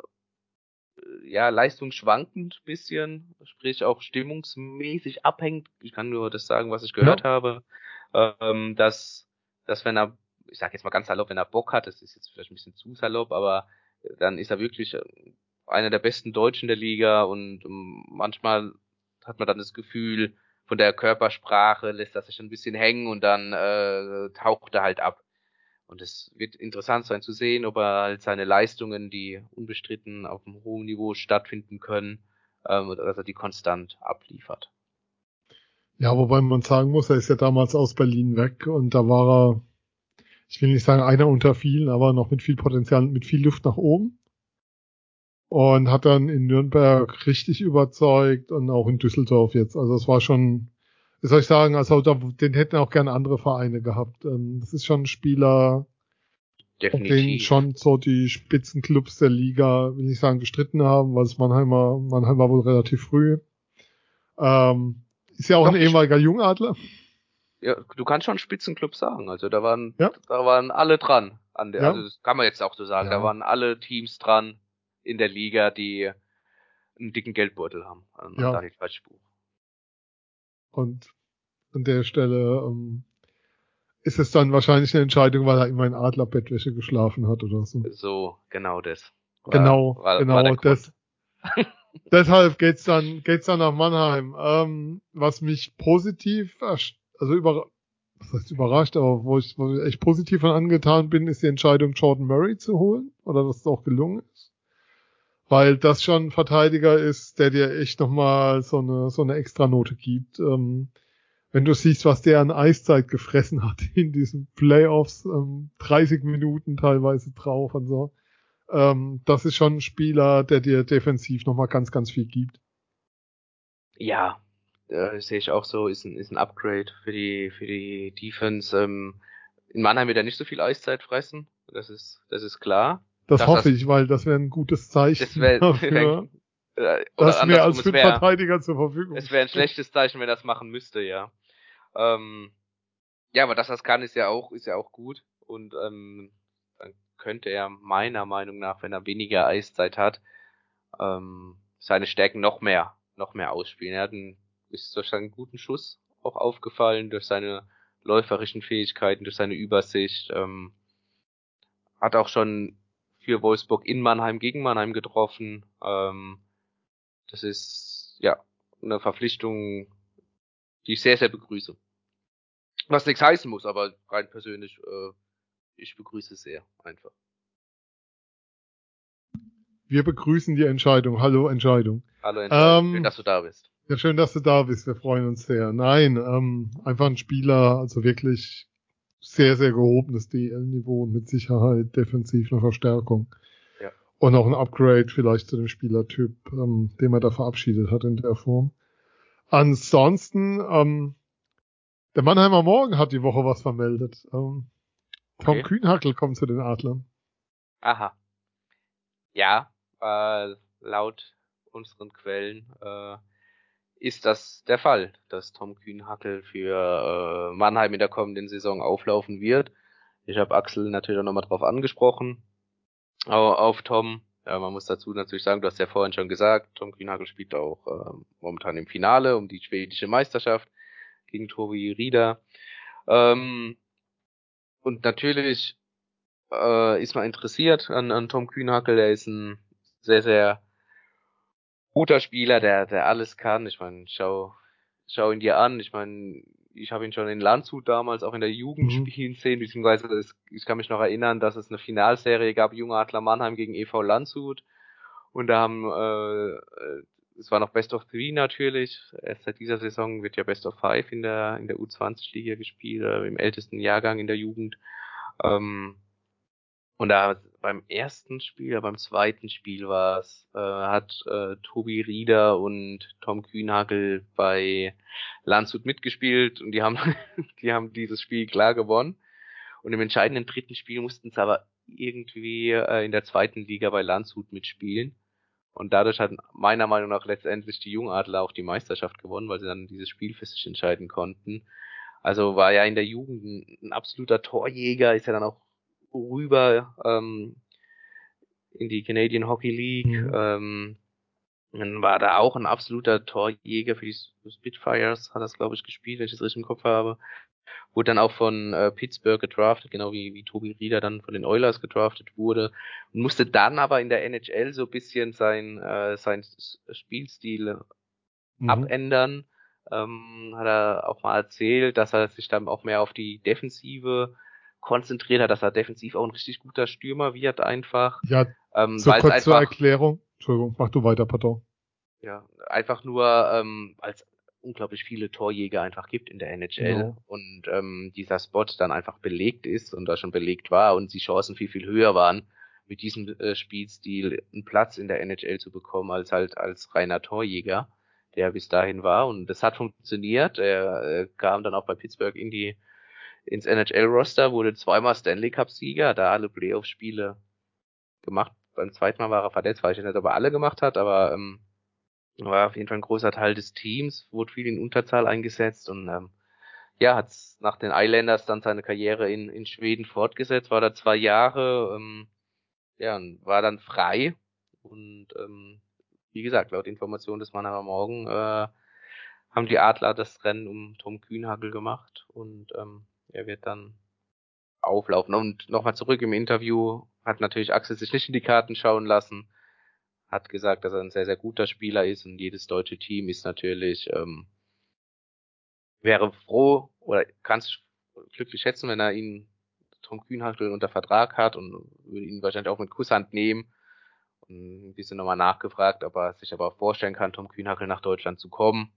ja, leistungsschwankend bisschen, sprich auch stimmungsmäßig abhängt. Ich kann nur das sagen, was ich gehört habe, ähm, dass, dass wenn er, ich sag jetzt mal ganz salopp, wenn er Bock hat, das ist jetzt vielleicht ein bisschen zu salopp, aber dann ist er wirklich äh, einer der besten Deutschen der Liga und ähm, manchmal hat man dann das Gefühl, von der Körpersprache lässt er sich ein bisschen hängen und dann äh, taucht er halt ab. Und es wird interessant sein zu sehen, ob er halt seine Leistungen, die unbestritten auf einem hohen Niveau stattfinden können, ähm, oder dass er die konstant abliefert. Ja, wobei man sagen muss, er ist ja damals aus Berlin weg und da war er, ich will nicht sagen einer unter vielen, aber noch mit viel Potenzial, mit viel Luft nach oben. Und hat dann in Nürnberg richtig überzeugt und auch in Düsseldorf jetzt. Also es war schon, wie soll ich sagen, also da, den hätten auch gerne andere Vereine gehabt. Ähm, Das ist schon ein Spieler, auf den Definitiv. schon so die Spitzenclubs der Liga, will ich sagen, gestritten haben, weil es Mannheimer, Mannheim war wohl relativ früh. Ähm, ist ja auch Doch, ein ehemaliger Jungadler. Ja, du kannst schon Spitzenclub sagen. Also da waren, Ja. da waren alle dran. An der, Ja. Also das kann man jetzt auch so sagen. Ja. Da waren alle Teams dran in der Liga, die einen dicken Geldbeutel haben. An Ja. Daniel. Und an der Stelle ähm, ist es dann wahrscheinlich eine Entscheidung, weil er immer in Adlerbettwäsche geschlafen hat oder so. So, genau das. War- genau, war- genau. das, deshalb geht's dann, geht's dann nach Mannheim. Ähm, was mich positiv, also über, was heißt überrascht, aber wo ich, wo ich echt positiv von angetan bin, ist die Entscheidung, Jordan Murray zu holen. Oder dass es auch gelungen ist. Weil das schon ein Verteidiger ist, der dir echt nochmal so eine, so eine Extranote gibt. Ähm, wenn du siehst, was der an Eiszeit gefressen hat in diesen Playoffs, ähm, 30 Minuten teilweise drauf und so. Ähm, das ist schon ein Spieler, der dir defensiv nochmal ganz, ganz viel gibt. Ja, äh, sehe ich auch so, ist ein, ist ein Upgrade für die, für die Defense. Ähm, in Mannheim wird er nicht so viel Eiszeit fressen, das ist, das ist klar. Das, das hoffe ich, weil das wäre ein gutes Zeichen das wär, dafür, äh, dass mehr als fünf wär, Verteidiger zur Verfügung Es wäre ein schlechtes Zeichen, wenn er das machen müsste, ja. Ähm, ja, aber dass er es kann, ist ja auch, ist ja auch gut. Und ähm, dann könnte er meiner Meinung nach, wenn er weniger Eiszeit hat, ähm, seine Stärken noch mehr, noch mehr ausspielen. Er hat einen, ist durch seinen guten Schuss auch aufgefallen, durch seine läuferischen Fähigkeiten, durch seine Übersicht. Ähm, hat auch schon für Wolfsburg in Mannheim gegen Mannheim getroffen. Ähm, das ist ja eine Verpflichtung, die ich sehr, sehr begrüße. Was nichts heißen muss, aber rein persönlich, äh, ich begrüße es sehr einfach. Wir begrüßen die Entscheidung. Hallo Entscheidung. Hallo Entscheidung. Ähm, schön, dass du da bist. Ja, schön, dass du da bist. Wir freuen uns sehr. Nein, ähm, einfach ein Spieler, also wirklich sehr, sehr gehobenes DL-Niveau und mit Sicherheit defensiv eine Verstärkung. Ja. Und auch ein Upgrade vielleicht zu dem Spielertyp, ähm, den man da verabschiedet hat in der Form. Ansonsten, ähm, der Mannheimer Morgen hat die Woche was vermeldet. Ähm, Tom okay. Kühnhackel kommt zu den Adlern. Aha. Ja, äh, laut unseren Quellen äh, ist das der Fall, dass Tom Kühnhackel für äh, Mannheim in der kommenden Saison auflaufen wird. Ich habe Axel natürlich auch nochmal drauf angesprochen, auf Tom. Ja, man muss dazu natürlich sagen, du hast ja vorhin schon gesagt, Tom Kühnhackel spielt auch äh, momentan im Finale um die schwedische Meisterschaft gegen Tobi Rieder. Ähm, und natürlich äh, ist man interessiert an, an Tom Kühnhackel, der ist ein sehr, sehr guter Spieler, der, der alles kann. Ich meine, schau, schau ihn dir an. Ich meine, ich habe ihn schon in Landshut damals auch in der Jugend mhm. spielen sehen, beziehungsweise es, ich kann mich noch erinnern, dass es eine Finalserie gab, Junge Adler Mannheim gegen EV Landshut. Und da haben, äh, es war noch Best of Three natürlich. Erst seit dieser Saison wird ja Best of Five in der, in der U20-Liga gespielt, äh, im ältesten Jahrgang in der Jugend. Ähm, und da beim ersten Spiel, beim zweiten Spiel war es, äh, hat äh, Tobi Rieder und Tom Kühnhagel bei Landshut mitgespielt und die haben, die haben dieses Spiel klar gewonnen. Und im entscheidenden dritten Spiel mussten sie aber irgendwie äh, in der zweiten Liga bei Landshut mitspielen. Und dadurch hat meiner Meinung nach letztendlich die Jungadler auch die Meisterschaft gewonnen, weil sie dann dieses Spiel für sich entscheiden konnten. Also war ja in der Jugend ein absoluter Torjäger, ist ja dann auch rüber ähm, in die Canadian Hockey League. Mhm. Ähm, dann war da auch ein absoluter Torjäger für die Spitfires, hat das glaube ich gespielt, wenn ich das richtig im Kopf habe. Wurde dann auch von äh, Pittsburgh gedraftet, genau wie, wie Tobi Rieder dann von den Oilers gedraftet wurde. Und musste dann aber in der NHL so bisschen sein, äh, sein Spielstil mhm. abändern. Ähm, hat er auch mal erzählt, dass er sich dann auch mehr auf die Defensive konzentriert hat, dass er defensiv auch ein richtig guter Stürmer wird einfach. Ja, ähm, so kurz einfach, zur Erklärung. Entschuldigung, mach du weiter, pardon. Ja, einfach nur, ähm, als unglaublich viele Torjäger einfach gibt in der NHL ja. und ähm, dieser Spot dann einfach belegt ist und da schon belegt war und die Chancen viel, viel höher waren, mit diesem äh, Spielstil einen Platz in der NHL zu bekommen, als halt als reiner Torjäger, der bis dahin war. Und das hat funktioniert. Er äh, kam dann auch bei Pittsburgh in die ins NHL-Roster, wurde zweimal Stanley Cup-Sieger, da alle Playoff-Spiele gemacht. Beim zweiten Mal war er verletzt, weiß ich nicht, ob er alle gemacht hat, aber ähm, war auf jeden Fall ein großer Teil des Teams, wurde viel in Unterzahl eingesetzt und ähm, ja, hat nach den Islanders dann seine Karriere in, in Schweden fortgesetzt, war da zwei Jahre, ähm, ja, und war dann frei und ähm, wie gesagt, laut Informationen des Mannheimer Morgen äh, haben die Adler das Rennen um Tom Kühnhagel gemacht und ähm, er wird dann auflaufen. Und nochmal zurück im Interview hat natürlich Axel sich nicht in die Karten schauen lassen. Hat gesagt, dass er ein sehr, sehr guter Spieler ist und jedes deutsche Team ist natürlich, ähm, wäre froh oder kann sich glücklich schätzen, wenn er ihn Tom Kühnhachtel unter Vertrag hat und würde ihn wahrscheinlich auch mit Kusshand nehmen. Und ein bisschen nochmal nachgefragt, ob er sich aber auch vorstellen kann, Tom Kühnhackel nach Deutschland zu kommen.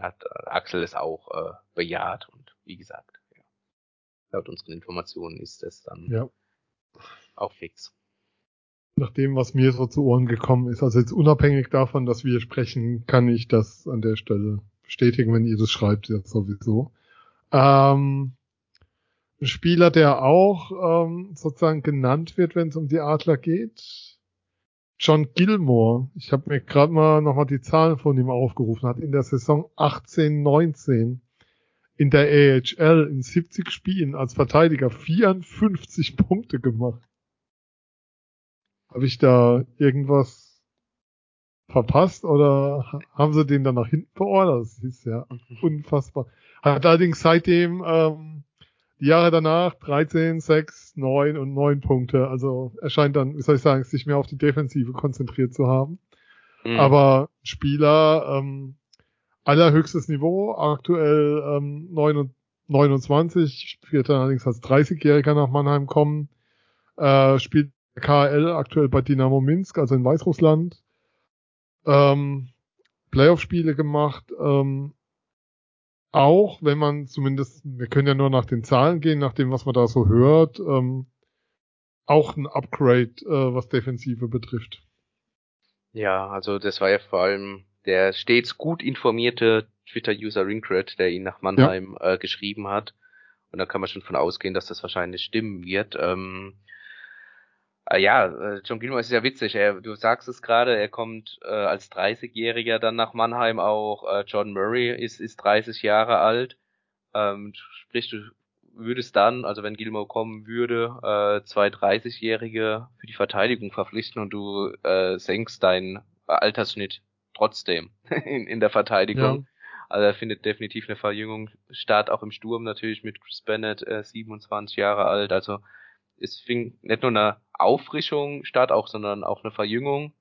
Hat äh, Axel es auch äh, bejaht und wie gesagt, laut unseren Informationen ist es dann ja. auch fix. Nach dem, was mir so zu Ohren gekommen ist, also jetzt unabhängig davon, dass wir sprechen, kann ich das an der Stelle bestätigen, wenn ihr das schreibt, ja sowieso. Ähm, Ein Spieler, der auch ähm, sozusagen genannt wird, wenn es um die Adler geht. John Gilmore. Ich habe mir gerade mal nochmal die Zahlen von ihm aufgerufen. Hat in der Saison 18, 19 in der AHL in 70 Spielen als Verteidiger 54 Punkte gemacht. Habe ich da irgendwas verpasst oder haben sie den dann nach hinten verordert? Das ist ja unfassbar. Hat allerdings seitdem ähm, die Jahre danach 13, 6, 9 und 9 Punkte. Also er scheint dann, wie soll ich sagen, sich mehr auf die Defensive konzentriert zu haben. Mhm. Aber Spieler, ähm, allerhöchstes Niveau, aktuell ähm, 29, wird dann allerdings als 30-Jähriger nach Mannheim kommen, äh, spielt KL aktuell bei Dynamo Minsk, also in Weißrussland, ähm, Playoff-Spiele gemacht, ähm, auch wenn man zumindest, wir können ja nur nach den Zahlen gehen, nach dem, was man da so hört, ähm, auch ein Upgrade, äh, was Defensive betrifft. Ja, also das war ja vor allem der stets gut informierte Twitter-User Ringcred, der ihn nach Mannheim ja. äh, geschrieben hat. Und da kann man schon von ausgehen, dass das wahrscheinlich stimmen wird. Ähm, äh, ja, äh, John Gilmore ist ja witzig. Er, du sagst es gerade, er kommt äh, als 30-Jähriger dann nach Mannheim auch. Äh, John Murray ist, ist 30 Jahre alt. Ähm, sprich, du würdest dann, also wenn Gilmore kommen würde, äh, zwei 30-Jährige für die Verteidigung verpflichten und du äh, senkst deinen Altersschnitt trotzdem in, in der Verteidigung. Ja. Also er findet definitiv eine Verjüngung statt, auch im Sturm natürlich mit Chris Bennett, äh, 27 Jahre alt. Also es fing nicht nur eine Auffrischung statt, auch, sondern auch eine Verjüngung.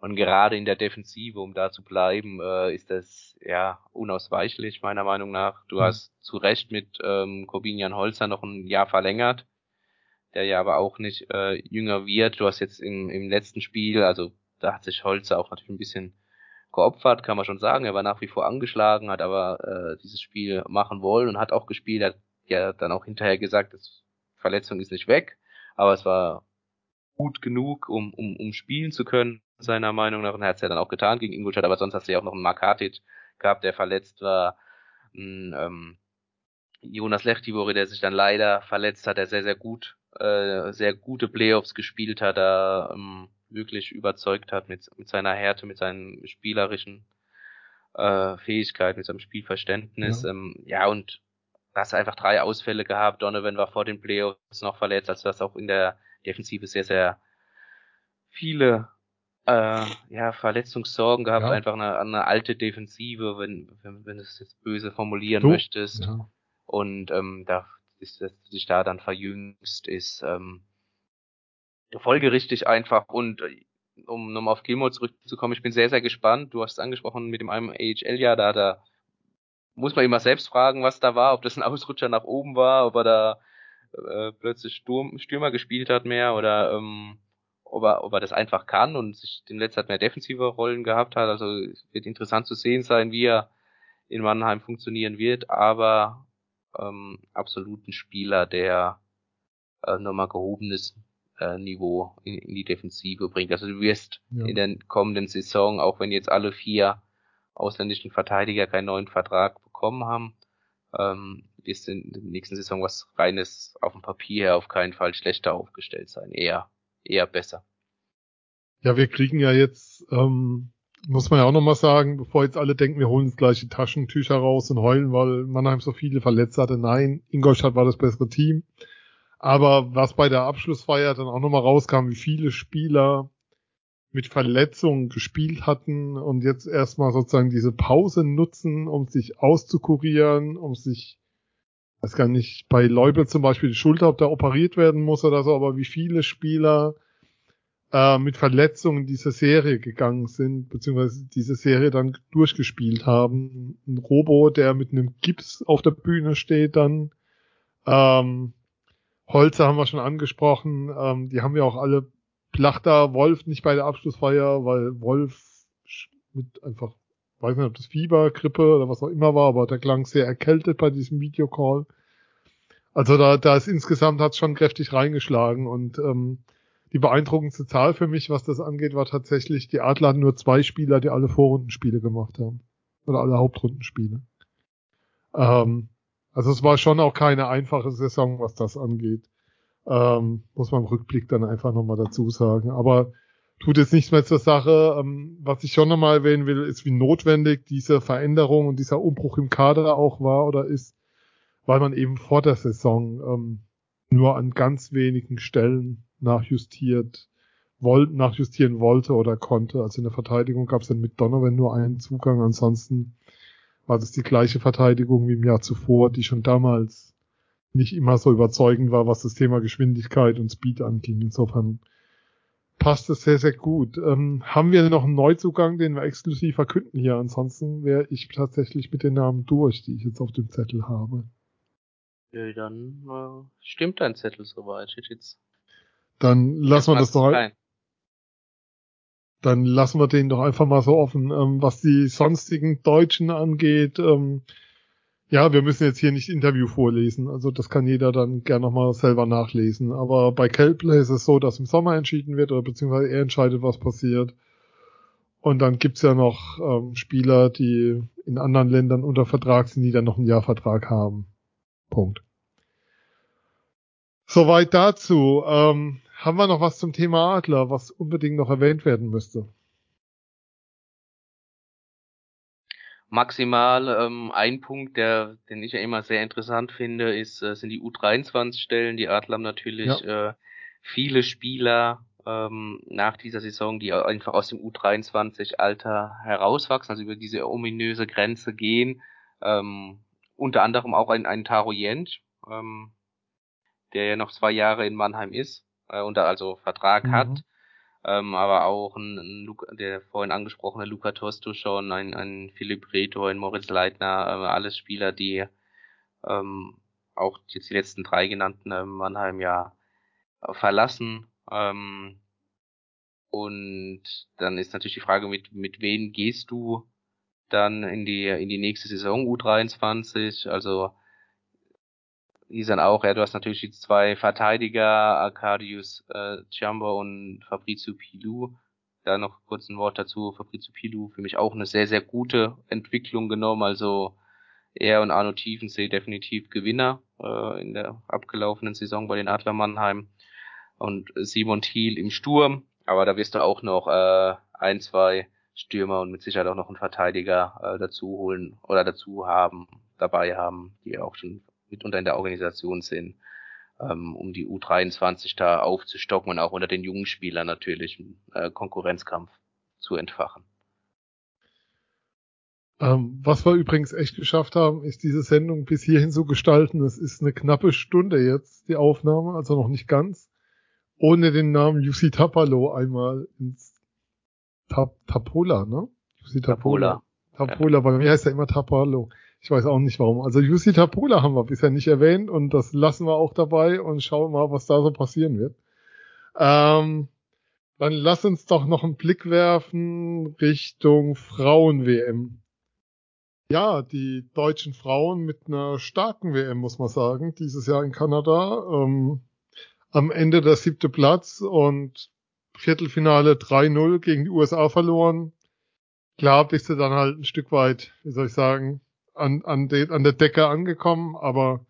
Und gerade in der Defensive, um da zu bleiben, äh, ist das ja unausweichlich, meiner Meinung nach. Du mhm. hast zu Recht mit ähm, Corbinian Holzer noch ein Jahr verlängert, der ja aber auch nicht äh, jünger wird. Du hast jetzt im, im letzten Spiel, also da hat sich Holzer auch natürlich ein bisschen geopfert, kann man schon sagen. Er war nach wie vor angeschlagen, hat aber äh, dieses Spiel machen wollen und hat auch gespielt. Er hat ja dann auch hinterher gesagt, das Verletzung ist nicht weg, aber es war gut genug, um, um, um spielen zu können, seiner Meinung nach. Und er hat es ja dann auch getan gegen Ingolstadt, aber sonst hast du ja auch noch einen Markatic gehabt, der verletzt war. Ein, ähm, Jonas Lechtivori, der sich dann leider verletzt hat, der sehr, sehr gut, äh, sehr gute Playoffs gespielt hat, da ähm, wirklich überzeugt hat mit, mit seiner Härte, mit seinen spielerischen äh, Fähigkeiten, mit seinem Spielverständnis. Ja, ähm, ja und hast einfach drei Ausfälle gehabt. Donovan war vor den Playoffs noch verletzt, also das auch in der Defensive sehr, sehr viele äh, ja, Verletzungssorgen gehabt, ja. einfach eine, eine alte Defensive, wenn, wenn, wenn du es jetzt böse formulieren du? möchtest. Ja. Und ähm, da ist, dass du dich da dann verjüngst, ist ähm, folgerichtig einfach und äh, um nochmal auf Gilmore zurückzukommen, ich bin sehr, sehr gespannt. Du hast es angesprochen mit dem einem AHL-Jahr, da, da muss man immer selbst fragen, was da war, ob das ein Ausrutscher nach oben war, ob er da äh, plötzlich Sturm, Stürmer gespielt hat mehr oder ähm, ob, er, ob er das einfach kann und sich den letzten Zeit mehr defensive Rollen gehabt hat. Also es wird interessant zu sehen sein, wie er in Mannheim funktionieren wird, aber ähm, absolut ein Spieler, der äh, nochmal gehobenes äh, Niveau in, in, die Defensive bringt. Also du wirst ja. in der kommenden Saison, auch wenn jetzt alle vier ausländischen Verteidiger keinen neuen Vertrag bekommen haben, ähm, wirst in der nächsten Saison was reines auf dem Papier auf keinen Fall schlechter aufgestellt sein. Eher, eher besser. Ja, wir kriegen ja jetzt, ähm, muss man ja auch nochmal sagen, bevor jetzt alle denken, wir holen das gleiche Taschentücher raus und heulen, weil Mannheim so viele Verletzte hatte. Nein, Ingolstadt war das bessere Team. Aber was bei der Abschlussfeier dann auch nochmal rauskam, wie viele Spieler mit Verletzungen gespielt hatten und jetzt erstmal sozusagen diese Pause nutzen, um sich auszukurieren, um sich, weiß gar nicht, bei Leubel zum Beispiel die Schulter, ob da operiert werden muss oder so, aber wie viele Spieler äh, mit Verletzungen diese Serie gegangen sind, beziehungsweise diese Serie dann durchgespielt haben. Ein Robo, der mit einem Gips auf der Bühne steht dann, ähm, Holzer haben wir schon angesprochen. Ähm, die haben ja auch alle Plachter, Wolf nicht bei der Abschlussfeier, weil Wolf mit einfach, weiß nicht, ob das Fieber, Grippe oder was auch immer war, aber der klang sehr erkältet bei diesem Videocall. Also da, da ist insgesamt hat schon kräftig reingeschlagen und ähm, die beeindruckendste Zahl für mich, was das angeht, war tatsächlich, die Adler hatten nur zwei Spieler, die alle Vorrundenspiele gemacht haben. Oder alle Hauptrundenspiele. Ähm, Also es war schon auch keine einfache Saison, was das angeht. Ähm, muss man im Rückblick dann einfach nochmal dazu sagen. Aber tut jetzt nichts mehr zur Sache. Ähm, was ich schon nochmal erwähnen will, ist, wie notwendig diese Veränderung und dieser Umbruch im Kader auch war oder ist, weil man eben vor der Saison ähm, nur an ganz wenigen Stellen nachjustiert woll nachjustieren wollte oder konnte. Also in der Verteidigung gab es dann mit Donovan nur einen Zugang. Ansonsten war das die gleiche Verteidigung wie im Jahr zuvor, die schon damals nicht immer so überzeugend war, was das Thema Geschwindigkeit und Speed anging. Insofern passt es sehr, sehr gut. Ähm, haben wir noch einen Neuzugang, den wir exklusiv verkünden hier? Ansonsten wäre ich tatsächlich mit den Namen durch, die ich jetzt auf dem Zettel habe. Ja, dann äh, stimmt dein Zettel soweit. Jetzt dann lassen wir das doch halt dann lassen wir den doch einfach mal so offen. Ähm, was die sonstigen Deutschen angeht, ähm, ja, wir müssen jetzt hier nicht Interview vorlesen. Also das kann jeder dann gern nochmal selber nachlesen. Aber bei Kelplay ist es so, dass im Sommer entschieden wird oder beziehungsweise er entscheidet, was passiert. Und dann gibt's ja noch ähm, Spieler, die in anderen Ländern unter Vertrag sind, die dann noch einen Jahrvertrag haben. Punkt. Soweit dazu. Ähm, haben wir noch was zum Thema Adler, was unbedingt noch erwähnt werden müsste? Maximal ähm, ein Punkt, der, den ich ja immer sehr interessant finde, ist, äh, sind die U23-Stellen. Die Adler haben natürlich ja. äh, viele Spieler ähm, nach dieser Saison, die einfach aus dem U23-Alter herauswachsen, also über diese ominöse Grenze gehen. Ähm, unter anderem auch ein, ein Taro Jentsch, ähm, der ja noch zwei Jahre in Mannheim ist äh, unter also Vertrag mhm. hat. Ähm, aber auch ein, ein Luca, der vorhin angesprochene Luca Tosto schon, ein, ein Philipp Reto, ein Moritz Leitner, äh, alles Spieler, die ähm, auch jetzt die letzten drei genannten äh, Mannheim ja verlassen. Ähm, und dann ist natürlich die Frage, mit, mit wem gehst du dann in die, in die nächste Saison U23? Also dann auch, ja, du hast natürlich die zwei Verteidiger, Arcadius äh, Ciambo und Fabrizio Pilou. Da noch kurz ein Wort dazu. Fabrizio Pilou für mich auch eine sehr, sehr gute Entwicklung genommen. Also er und Arno Tiefensee definitiv Gewinner äh, in der abgelaufenen Saison bei den Adler Mannheim. Und Simon Thiel im Sturm. Aber da wirst du auch noch äh, ein, zwei Stürmer und mit Sicherheit auch noch einen Verteidiger äh, dazu holen oder dazu haben, dabei haben, die auch schon mitunter in der Organisation sind, ähm, um die U23 da aufzustocken und auch unter den jungen Spielern natürlich einen äh, Konkurrenzkampf zu entfachen. Ähm, was wir übrigens echt geschafft haben, ist diese Sendung bis hierhin zu gestalten. Es ist eine knappe Stunde jetzt, die Aufnahme, also noch nicht ganz, ohne den Namen Jussi Tapalo einmal ins Tap Tapola, ne? Jussi Tapola. Tapola, ja. bei mir heißt er immer Tapalo. Ich weiß auch nicht warum. Also Jussi Tapula haben wir bisher nicht erwähnt und das lassen wir auch dabei und schauen mal, was da so passieren wird. Ähm, dann lass uns doch noch einen Blick werfen Richtung Frauen-WM. Ja, die deutschen Frauen mit einer starken WM, muss man sagen, dieses Jahr in Kanada. Ähm, am Ende der siebte Platz und Viertelfinale 3-0 gegen die USA verloren. Klar bist du dann halt ein Stück weit, wie soll ich sagen, an, an, de, an der Decke angekommen, aber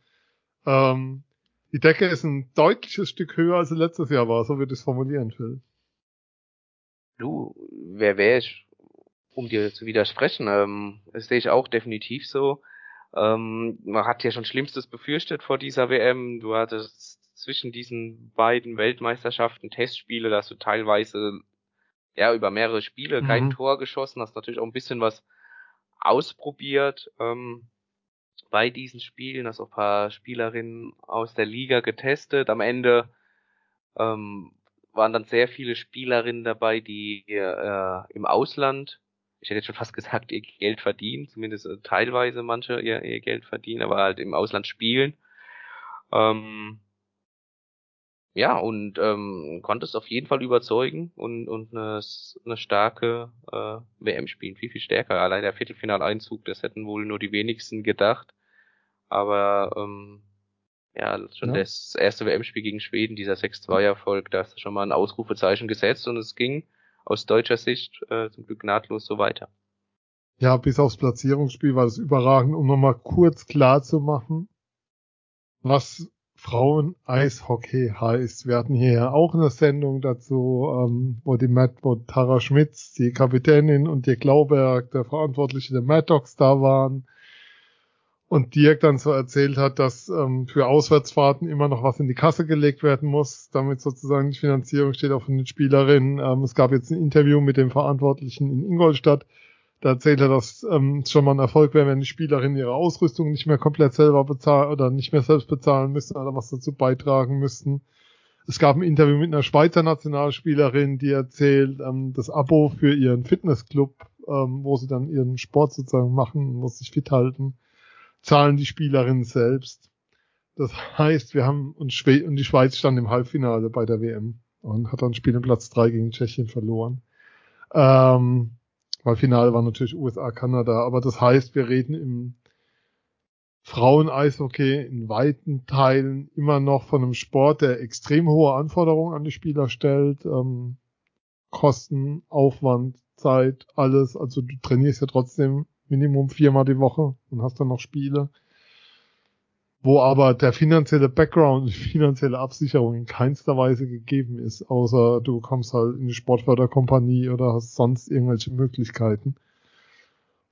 ähm, die Decke ist ein deutliches Stück höher, als sie letztes Jahr war, so würde ich es formulieren, Phil. Du, wer wäre ich, um dir zu widersprechen? Ähm, das sehe ich auch definitiv so. Ähm, man hat ja schon Schlimmstes befürchtet vor dieser WM. Du hattest zwischen diesen beiden Weltmeisterschaften Testspiele, dass du teilweise ja über mehrere Spiele mhm. kein Tor geschossen hast, natürlich auch ein bisschen was ausprobiert ähm, bei diesen Spielen, also ein paar Spielerinnen aus der Liga getestet. Am Ende ähm, waren dann sehr viele Spielerinnen dabei, die äh, im Ausland, ich hätte jetzt schon fast gesagt, ihr Geld verdienen, zumindest äh, teilweise manche ihr, ihr Geld verdienen, aber halt im Ausland spielen. Ähm, ja, und ähm, konnte es auf jeden Fall überzeugen und, und eine, eine starke äh, WM spielen. Viel, viel stärker. Allein der Viertelfinaleinzug, das hätten wohl nur die wenigsten gedacht. Aber ähm, ja, schon ja. das erste WM-Spiel gegen Schweden, dieser 6-2-Erfolg, da hast du schon mal ein Ausrufezeichen gesetzt und es ging aus deutscher Sicht äh, zum Glück nahtlos so weiter. Ja, bis aufs Platzierungsspiel war das überragend, um nochmal kurz klar zu machen was Frauen-Eishockey heißt. Wir hatten hier auch eine Sendung dazu, ähm, wo die Matt, wo Tara Schmitz, die Kapitänin und Dirk Glauberg, der Verantwortliche der Mad Dogs da waren. Und Dirk dann so erzählt hat, dass ähm, für Auswärtsfahrten immer noch was in die Kasse gelegt werden muss, damit sozusagen die Finanzierung steht auch von den Spielerinnen. Ähm, es gab jetzt ein Interview mit dem Verantwortlichen in Ingolstadt, da erzählt er, dass ähm, schon mal ein Erfolg wäre, wenn die Spielerinnen ihre Ausrüstung nicht mehr komplett selber bezahlen oder nicht mehr selbst bezahlen müssten oder was dazu beitragen müssten. Es gab ein Interview mit einer Schweizer Nationalspielerin, die erzählt, ähm, das Abo für ihren Fitnessclub, ähm, wo sie dann ihren Sport sozusagen machen, muss sich fit halten, zahlen die Spielerinnen selbst. Das heißt, wir haben und, Schwe und die Schweiz stand im Halbfinale bei der WM und hat dann Spiel in Platz drei gegen Tschechien verloren. Ähm, weil Finale war natürlich USA, Kanada. Aber das heißt, wir reden im Frauen-Eishockey in weiten Teilen immer noch von einem Sport, der extrem hohe Anforderungen an die Spieler stellt. Ähm, Kosten, Aufwand, Zeit, alles. Also du trainierst ja trotzdem Minimum viermal die Woche und hast dann noch Spiele wo aber der finanzielle Background, die finanzielle Absicherung in keinster Weise gegeben ist, außer du kommst halt in die Sportförderkompanie oder hast sonst irgendwelche Möglichkeiten.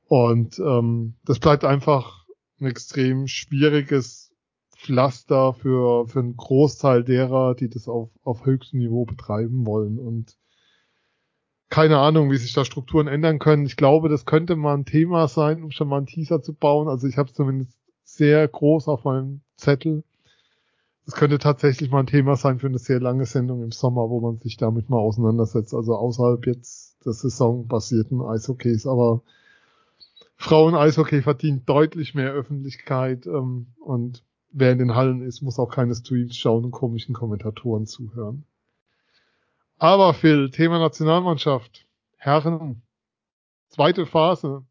Und ähm, das bleibt einfach ein extrem schwieriges Pflaster für, für einen Großteil derer, die das auf, auf höchstem Niveau betreiben wollen. Und keine Ahnung, wie sich da Strukturen ändern können. Ich glaube, das könnte mal ein Thema sein, um schon mal einen Teaser zu bauen. Also ich habe zumindest sehr groß auf meinem Zettel. Das könnte tatsächlich mal ein Thema sein für eine sehr lange Sendung im Sommer, wo man sich damit mal auseinandersetzt. Also außerhalb jetzt des saisonbasierten Eishockeys. Aber Frauen-Eishockey verdient deutlich mehr Öffentlichkeit ähm, und wer in den Hallen ist, muss auch keine Streams schauen und komischen Kommentatoren zuhören. Aber Phil, Thema Nationalmannschaft. Herren, zweite Phase.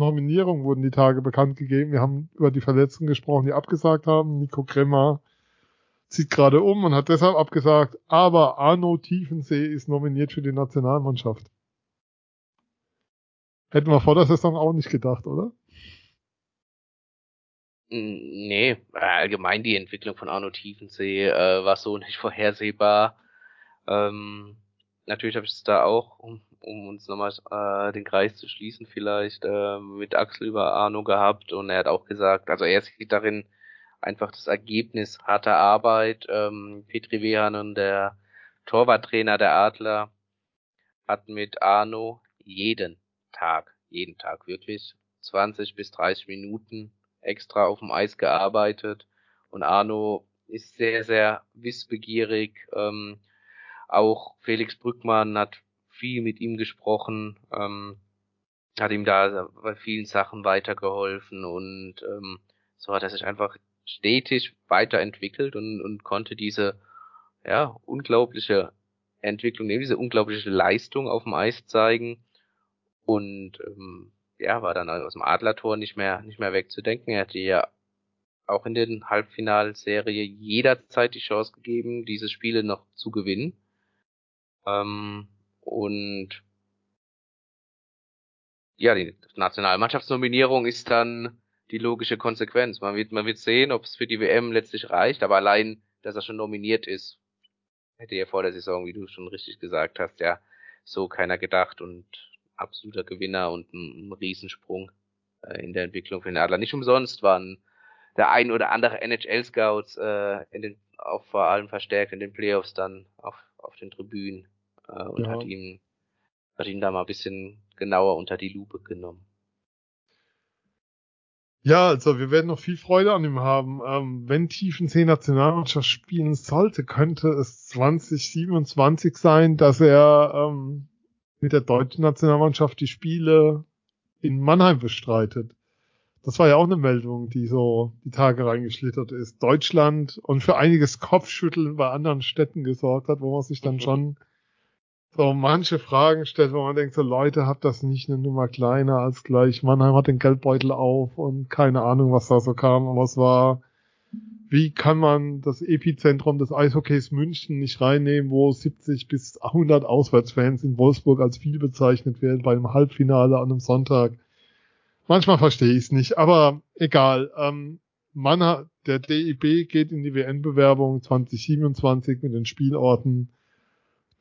Nominierungen wurden die Tage bekannt gegeben. Wir haben über die Verletzten gesprochen, die abgesagt haben. Nico Kremmer zieht gerade um und hat deshalb abgesagt. Aber Arno Tiefensee ist nominiert für die Nationalmannschaft. Hätten wir vor der Saison auch nicht gedacht, oder? Nee, allgemein die Entwicklung von Arno Tiefensee äh, war so nicht vorhersehbar. Ähm, natürlich habe ich es da auch um uns nochmal äh, den Kreis zu schließen, vielleicht äh, mit Axel über Arno gehabt und er hat auch gesagt, also er sieht darin einfach das Ergebnis harter Arbeit. Ähm, Petri Wehanen, der Torwarttrainer der Adler, hat mit Arno jeden Tag, jeden Tag wirklich 20 bis 30 Minuten extra auf dem Eis gearbeitet und Arno ist sehr, sehr wissbegierig. Ähm, auch Felix Brückmann hat viel mit ihm gesprochen, ähm, hat ihm da bei vielen Sachen weitergeholfen und ähm, so hat er sich einfach stetig weiterentwickelt und, und konnte diese ja unglaubliche Entwicklung, diese unglaubliche Leistung auf dem Eis zeigen und ähm, ja war dann aus dem Adlertor nicht mehr nicht mehr wegzudenken. Er hatte ja auch in den Halbfinalserie jederzeit die Chance gegeben, diese Spiele noch zu gewinnen. Ähm, und ja, die Nationalmannschaftsnominierung ist dann die logische Konsequenz. Man wird, man wird sehen, ob es für die WM letztlich reicht, aber allein, dass er schon nominiert ist, hätte ja vor der Saison, wie du schon richtig gesagt hast, ja, so keiner gedacht und absoluter Gewinner und ein, ein Riesensprung äh, in der Entwicklung für den Adler. Nicht umsonst waren der ein oder andere NHL-Scouts äh, in den, auch vor allem verstärkt in den Playoffs dann auf, auf den Tribünen äh, und ja. hat ihn hat ihn da mal ein bisschen genauer unter die Lupe genommen. Ja, also wir werden noch viel Freude an ihm haben. Ähm, wenn Tiefensee Nationalmannschaft spielen sollte, könnte es 2027 sein, dass er ähm, mit der deutschen Nationalmannschaft die Spiele in Mannheim bestreitet. Das war ja auch eine Meldung, die so die Tage reingeschlittert ist. Deutschland und für einiges Kopfschütteln bei anderen Städten gesorgt hat, wo man sich dann schon so manche Fragen stellt, wo man denkt, so Leute, habt das nicht eine Nummer kleiner als gleich Mannheim hat den Geldbeutel auf und keine Ahnung, was da so kam, aber es war, wie kann man das Epizentrum des Eishockeys München nicht reinnehmen, wo 70 bis 100 Auswärtsfans in Wolfsburg als viel bezeichnet werden bei einem Halbfinale an einem Sonntag. Manchmal verstehe ich es nicht, aber egal. Ähm, man hat, der DIB geht in die WN-Bewerbung 2027 mit den Spielorten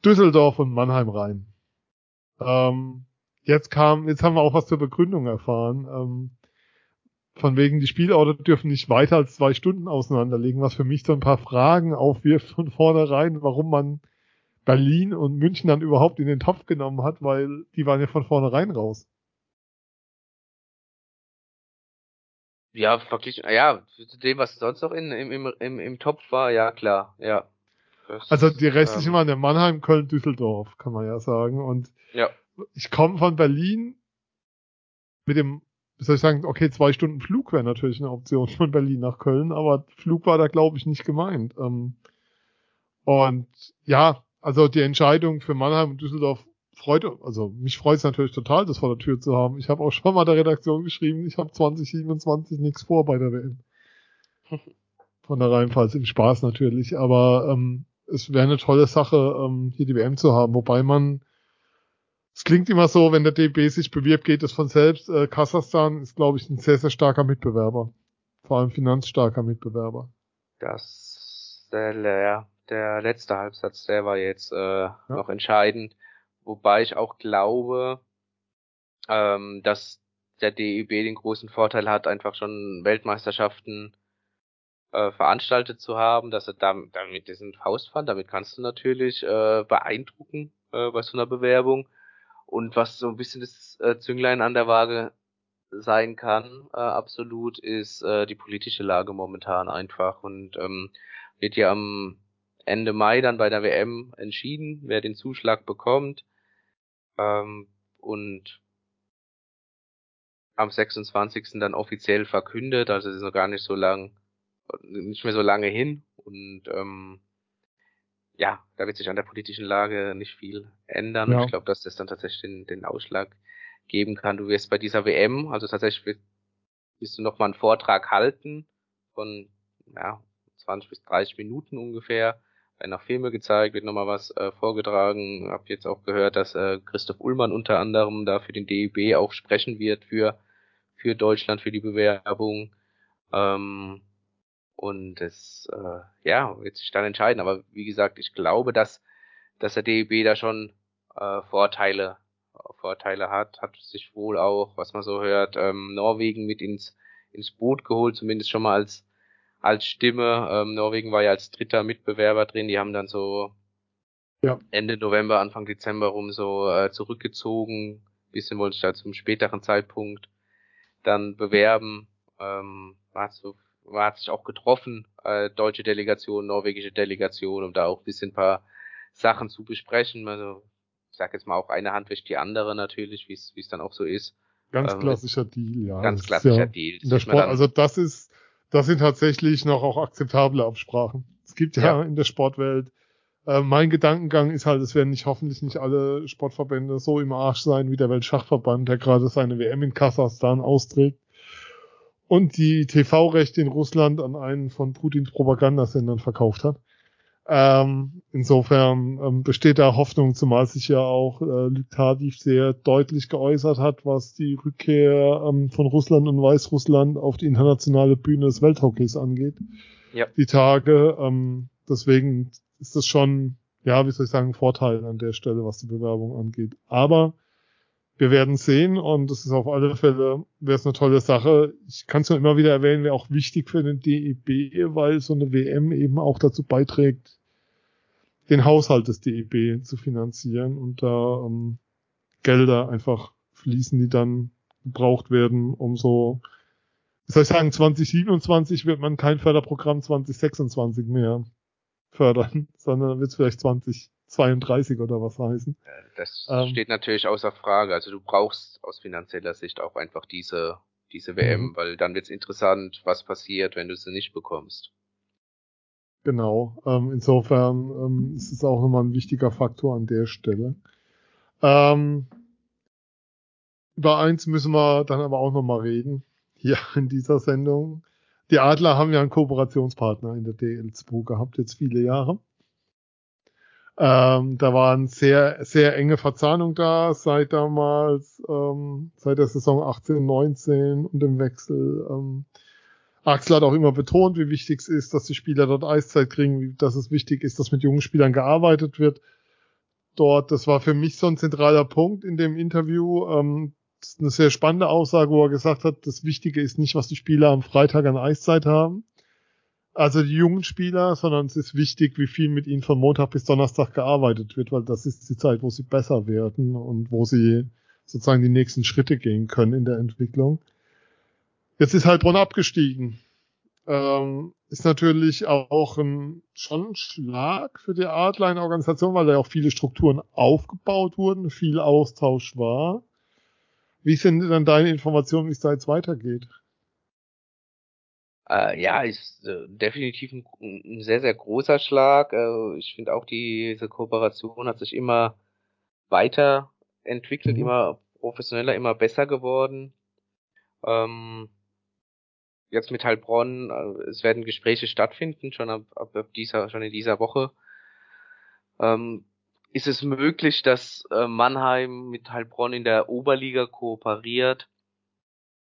Düsseldorf und Mannheim rein. Ähm, jetzt kam, jetzt haben wir auch was zur Begründung erfahren. Ähm, von wegen, die Spielorte dürfen nicht weiter als zwei Stunden auseinanderlegen, was für mich so ein paar Fragen aufwirft von vornherein, warum man Berlin und München dann überhaupt in den Topf genommen hat, weil die waren ja von vornherein raus. Ja, verglichen, ja, zu dem, was sonst noch in, im, im, im, im Topf war, ja klar, ja. Das, also die restlichen ähm, waren ja Mannheim, Köln, Düsseldorf, kann man ja sagen. Und ja. ich komme von Berlin mit dem, wie soll ich sagen, okay, zwei Stunden Flug wäre natürlich eine Option von Berlin nach Köln, aber Flug war da, glaube ich, nicht gemeint. Ähm, und ja, also die Entscheidung für Mannheim und Düsseldorf freut, also mich freut es natürlich total, das vor der Tür zu haben. Ich habe auch schon mal der Redaktion geschrieben, ich habe 2027 nichts vor bei der WM. Von der Reihenfalls im Spaß natürlich, aber ähm, es wäre eine tolle Sache, ähm, hier die WM zu haben, wobei man es klingt immer so, wenn der DB sich bewirbt, geht es von selbst. Äh, Kasachstan ist, glaube ich, ein sehr, sehr starker Mitbewerber. Vor allem finanzstarker Mitbewerber. Das, der, ja, der letzte Halbsatz, der war jetzt äh, ja. noch entscheidend. Wobei ich auch glaube, ähm, dass der DEB den großen Vorteil hat, einfach schon Weltmeisterschaften äh, veranstaltet zu haben, dass er damit, damit diesen Faustpfand, damit kannst du natürlich äh, beeindrucken äh, bei so einer Bewerbung. Und was so ein bisschen das äh, Zünglein an der Waage sein kann, äh, absolut, ist äh, die politische Lage momentan einfach. Und ähm, wird ja am Ende Mai dann bei der WM entschieden, wer den Zuschlag bekommt. Ähm, und am 26. dann offiziell verkündet, also es ist noch gar nicht so lang, nicht mehr so lange hin und ähm, ja, da wird sich an der politischen Lage nicht viel ändern. Ja. Ich glaube, dass das dann tatsächlich den, den Ausschlag geben kann. Du wirst bei dieser WM, also tatsächlich wirst du nochmal einen Vortrag halten von ja, 20 bis 30 Minuten ungefähr werden auch Filme gezeigt, wird nochmal was äh, vorgetragen. Hab jetzt auch gehört, dass äh, Christoph Ullmann unter anderem da für den DEB auch sprechen wird für, für Deutschland, für die Bewerbung. Ähm, und es äh, ja, wird sich dann entscheiden. Aber wie gesagt, ich glaube, dass, dass der DEB da schon äh, Vorteile, Vorteile hat, hat sich wohl auch, was man so hört, ähm, Norwegen mit ins, ins Boot geholt, zumindest schon mal als als Stimme. Ähm, Norwegen war ja als dritter Mitbewerber drin. Die haben dann so ja. Ende November, Anfang Dezember rum so äh, zurückgezogen. Bisschen wollte ich da zum späteren Zeitpunkt dann bewerben. Ähm, war, so, war hat sich auch getroffen, äh, deutsche Delegation, norwegische Delegation, um da auch ein bisschen ein paar Sachen zu besprechen. Also ich sag jetzt mal auch eine Hand wäscht die andere natürlich, wie es dann auch so ist. Ganz ähm, klassischer Deal, ja. Ganz klassischer ja Deal. Das Sport, also das ist das sind tatsächlich noch auch akzeptable Absprachen. Es gibt ja, ja. in der Sportwelt, äh, mein Gedankengang ist halt, es werden nicht hoffentlich nicht alle Sportverbände so im Arsch sein wie der Weltschachverband, der gerade seine WM in Kasachstan austrägt und die TV-Rechte in Russland an einen von Putins Propagandasendern verkauft hat. Ähm, insofern ähm, besteht da Hoffnung, zumal sich ja auch äh, Luktadiv sehr deutlich geäußert hat, was die Rückkehr ähm, von Russland und Weißrussland auf die internationale Bühne des Welthockeys angeht. Ja. Die Tage. Ähm, deswegen ist das schon, ja, wie soll ich sagen, ein Vorteil an der Stelle, was die Bewerbung angeht. Aber wir werden sehen und es ist auf alle Fälle, wäre es eine tolle Sache. Ich kann es nur immer wieder erwähnen, wäre auch wichtig für den DEB, weil so eine WM eben auch dazu beiträgt, den Haushalt des DEB zu finanzieren und da ähm, Gelder einfach fließen, die dann gebraucht werden, um so, wie soll ich sagen, 2027 wird man kein Förderprogramm 2026 mehr fördern, sondern wird es vielleicht 2032 oder was heißen. Das ähm, steht natürlich außer Frage. Also du brauchst aus finanzieller Sicht auch einfach diese, diese WM, mhm. weil dann wird es interessant, was passiert, wenn du sie nicht bekommst. Genau. Ähm, insofern ähm, ist es auch nochmal ein wichtiger Faktor an der Stelle. Ähm, über eins müssen wir dann aber auch nochmal reden, hier in dieser Sendung. Die Adler haben ja einen Kooperationspartner in der DL2 gehabt, jetzt viele Jahre. Ähm, da war eine sehr, sehr enge Verzahnung da, seit damals, ähm, seit der Saison 18, 19 und dem Wechsel. Ähm, Axel hat auch immer betont, wie wichtig es ist, dass die Spieler dort Eiszeit kriegen, dass es wichtig ist, dass mit jungen Spielern gearbeitet wird. Dort, das war für mich so ein zentraler Punkt in dem Interview. Ähm, eine sehr spannende Aussage, wo er gesagt hat, das Wichtige ist nicht, was die Spieler am Freitag an Eiszeit haben. Also die jungen Spieler, sondern es ist wichtig, wie viel mit ihnen von Montag bis Donnerstag gearbeitet wird, weil das ist die Zeit, wo sie besser werden und wo sie sozusagen die nächsten Schritte gehen können in der Entwicklung. Jetzt ist Heilbronn abgestiegen. Ähm, ist natürlich auch ein, schon ein Schlag für die Artline-Organisation, weil da auch viele Strukturen aufgebaut wurden, viel Austausch war. Wie sind denn deine Informationen, wie es da jetzt weitergeht? Äh, ja, ist äh, definitiv ein, ein, sehr, sehr großer Schlag. Äh, ich finde auch, diese Kooperation hat sich immer weiterentwickelt, mhm. immer professioneller, immer besser geworden. Ähm, jetzt mit Heilbronn, äh, es werden Gespräche stattfinden, schon ab, ab dieser, schon in dieser Woche. Ähm, ist es möglich, dass äh, Mannheim mit Heilbronn in der Oberliga kooperiert?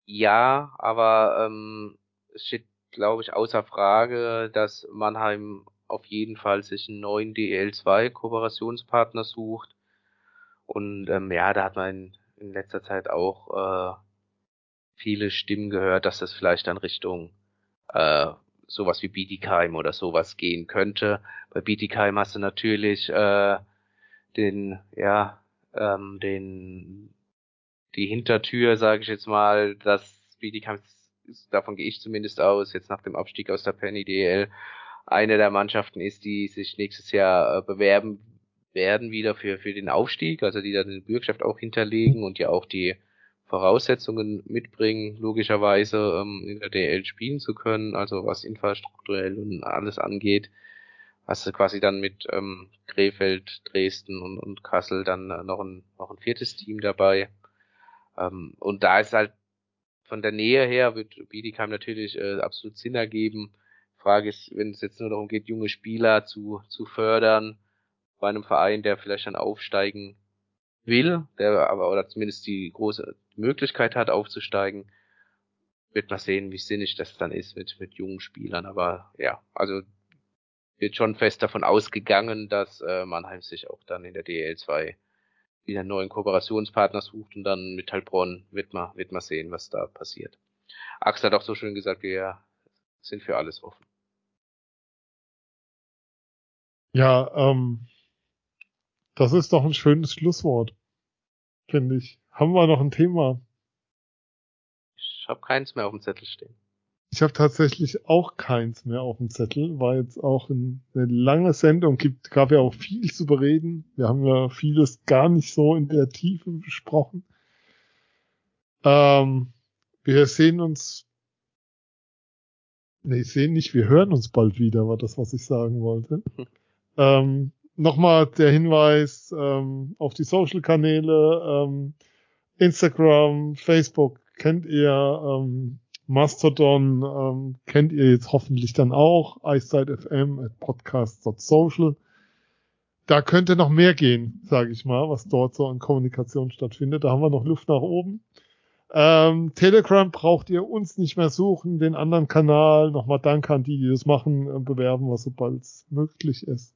Ja, aber ähm, es steht, glaube ich, außer Frage, dass Mannheim auf jeden Fall sich einen neuen DL2-Kooperationspartner sucht. Und ähm, ja, da hat man in, letzter Zeit auch äh, viele Stimmen gehört, dass das vielleicht dann Richtung äh, sowas wie Bietigheim oder sowas gehen könnte. Bei Bietigheim hast du natürlich äh, den, ja, ähm, den, die Hintertür, sage ich jetzt mal, dass Bietigheim, davon gehe ich zumindest aus, jetzt nach dem Abstieg aus der Penny DL, eine der Mannschaften ist, die sich nächstes Jahr äh, bewerben werden wieder für, für den Aufstieg, also die dann den Bürgschaft auch hinterlegen und ja auch die Voraussetzungen mitbringen, logischerweise ähm, in der DL spielen zu können, also was infrastrukturell und alles angeht. Hast du quasi dann mit ähm, Krefeld, Dresden und, und Kassel dann äh, noch, ein, noch ein viertes Team dabei. Ähm, und da ist halt von der Nähe her wird Bietigheim natürlich äh, absolut Sinn ergeben. Frage ist, wenn es jetzt nur darum geht, junge Spieler zu, zu fördern, bei einem Verein, der vielleicht dann aufsteigen will, der aber oder zumindest die große Möglichkeit hat aufzusteigen, wird man sehen, wie sinnig das dann ist mit, mit jungen Spielern. Aber ja, also wird schon fest davon ausgegangen, dass äh, Mannheim sich auch dann in der DL2 wieder einen neuen Kooperationspartner sucht und dann mit Heilbronn wird man, wird man sehen, was da passiert. Axel hat auch so schön gesagt, wir sind für alles offen. Ja, ähm, das ist doch ein schönes Schlusswort, finde ich. Haben wir noch ein Thema? Ich habe keins mehr auf dem Zettel stehen. Ich habe tatsächlich auch keins mehr auf dem Zettel. War jetzt auch eine lange Sendung, gibt, gab ja auch viel zu bereden. Wir haben ja vieles gar nicht so in der Tiefe besprochen. Ähm, wir sehen uns, nee, sehen nicht, wir hören uns bald wieder, war das, was ich sagen wollte. ähm, nochmal der Hinweis ähm, auf die Social-Kanäle, ähm, Instagram, Facebook kennt ihr, ähm, Mastodon ähm, kennt ihr jetzt hoffentlich dann auch, Eiszeit.fm at podcast.social. Da könnte noch mehr gehen, sage ich mal, was dort so an Kommunikation stattfindet. Da haben wir noch Luft nach oben. Ähm, Telegram braucht ihr uns nicht mehr suchen, den anderen Kanal. Nochmal Danke an die, die das machen, äh, bewerben wir, sobald es möglich ist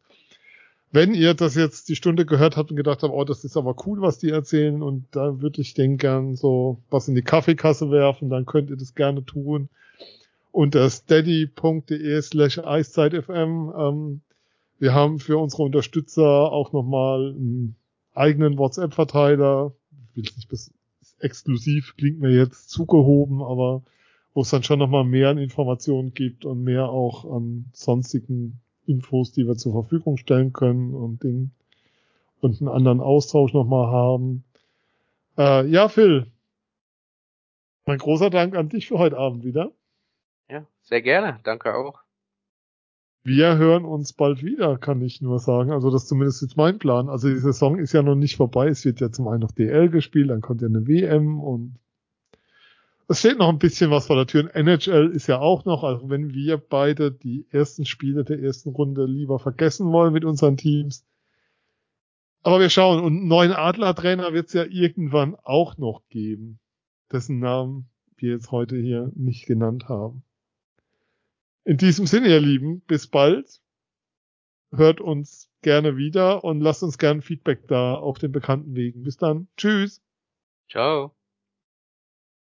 wenn ihr das jetzt die Stunde gehört habt und gedacht habt, oh, das ist aber cool, was die erzählen und da würde ich den gern so was in die Kaffeekasse werfen, dann könnt ihr das gerne tun. Unter steady.de slash eiszeitfm. Ähm, wir haben für unsere Unterstützer auch nochmal einen eigenen WhatsApp-Verteiler. Ich will nicht bis exklusiv, klingt mir jetzt zugehoben, aber wo es dann schon nochmal mehr an Informationen gibt und mehr auch an sonstigen Infos, die wir zur Verfügung stellen können und den und einen anderen Austausch nochmal haben. Äh, ja, Phil, mein großer Dank an dich für heute Abend wieder. Ja, sehr gerne. Danke auch. Wir hören uns bald wieder, kann ich nur sagen. Also das ist zumindest jetzt mein Plan. Also die Saison ist ja noch nicht vorbei. Es wird ja zum einen noch DL gespielt, dann kommt ja eine WM und es steht noch ein bisschen was vor der Tür. NHL ist ja auch noch, also wenn wir beide die ersten Spiele der ersten Runde lieber vergessen wollen mit unseren Teams. Aber wir schauen. Und einen neuen Adler-Trainer wird es ja irgendwann auch noch geben, dessen Namen wir jetzt heute hier nicht genannt haben. In diesem Sinne, ihr Lieben, bis bald. Hört uns gerne wieder und lasst uns gerne Feedback da auf den bekannten Wegen. Bis dann. Tschüss. Ciao.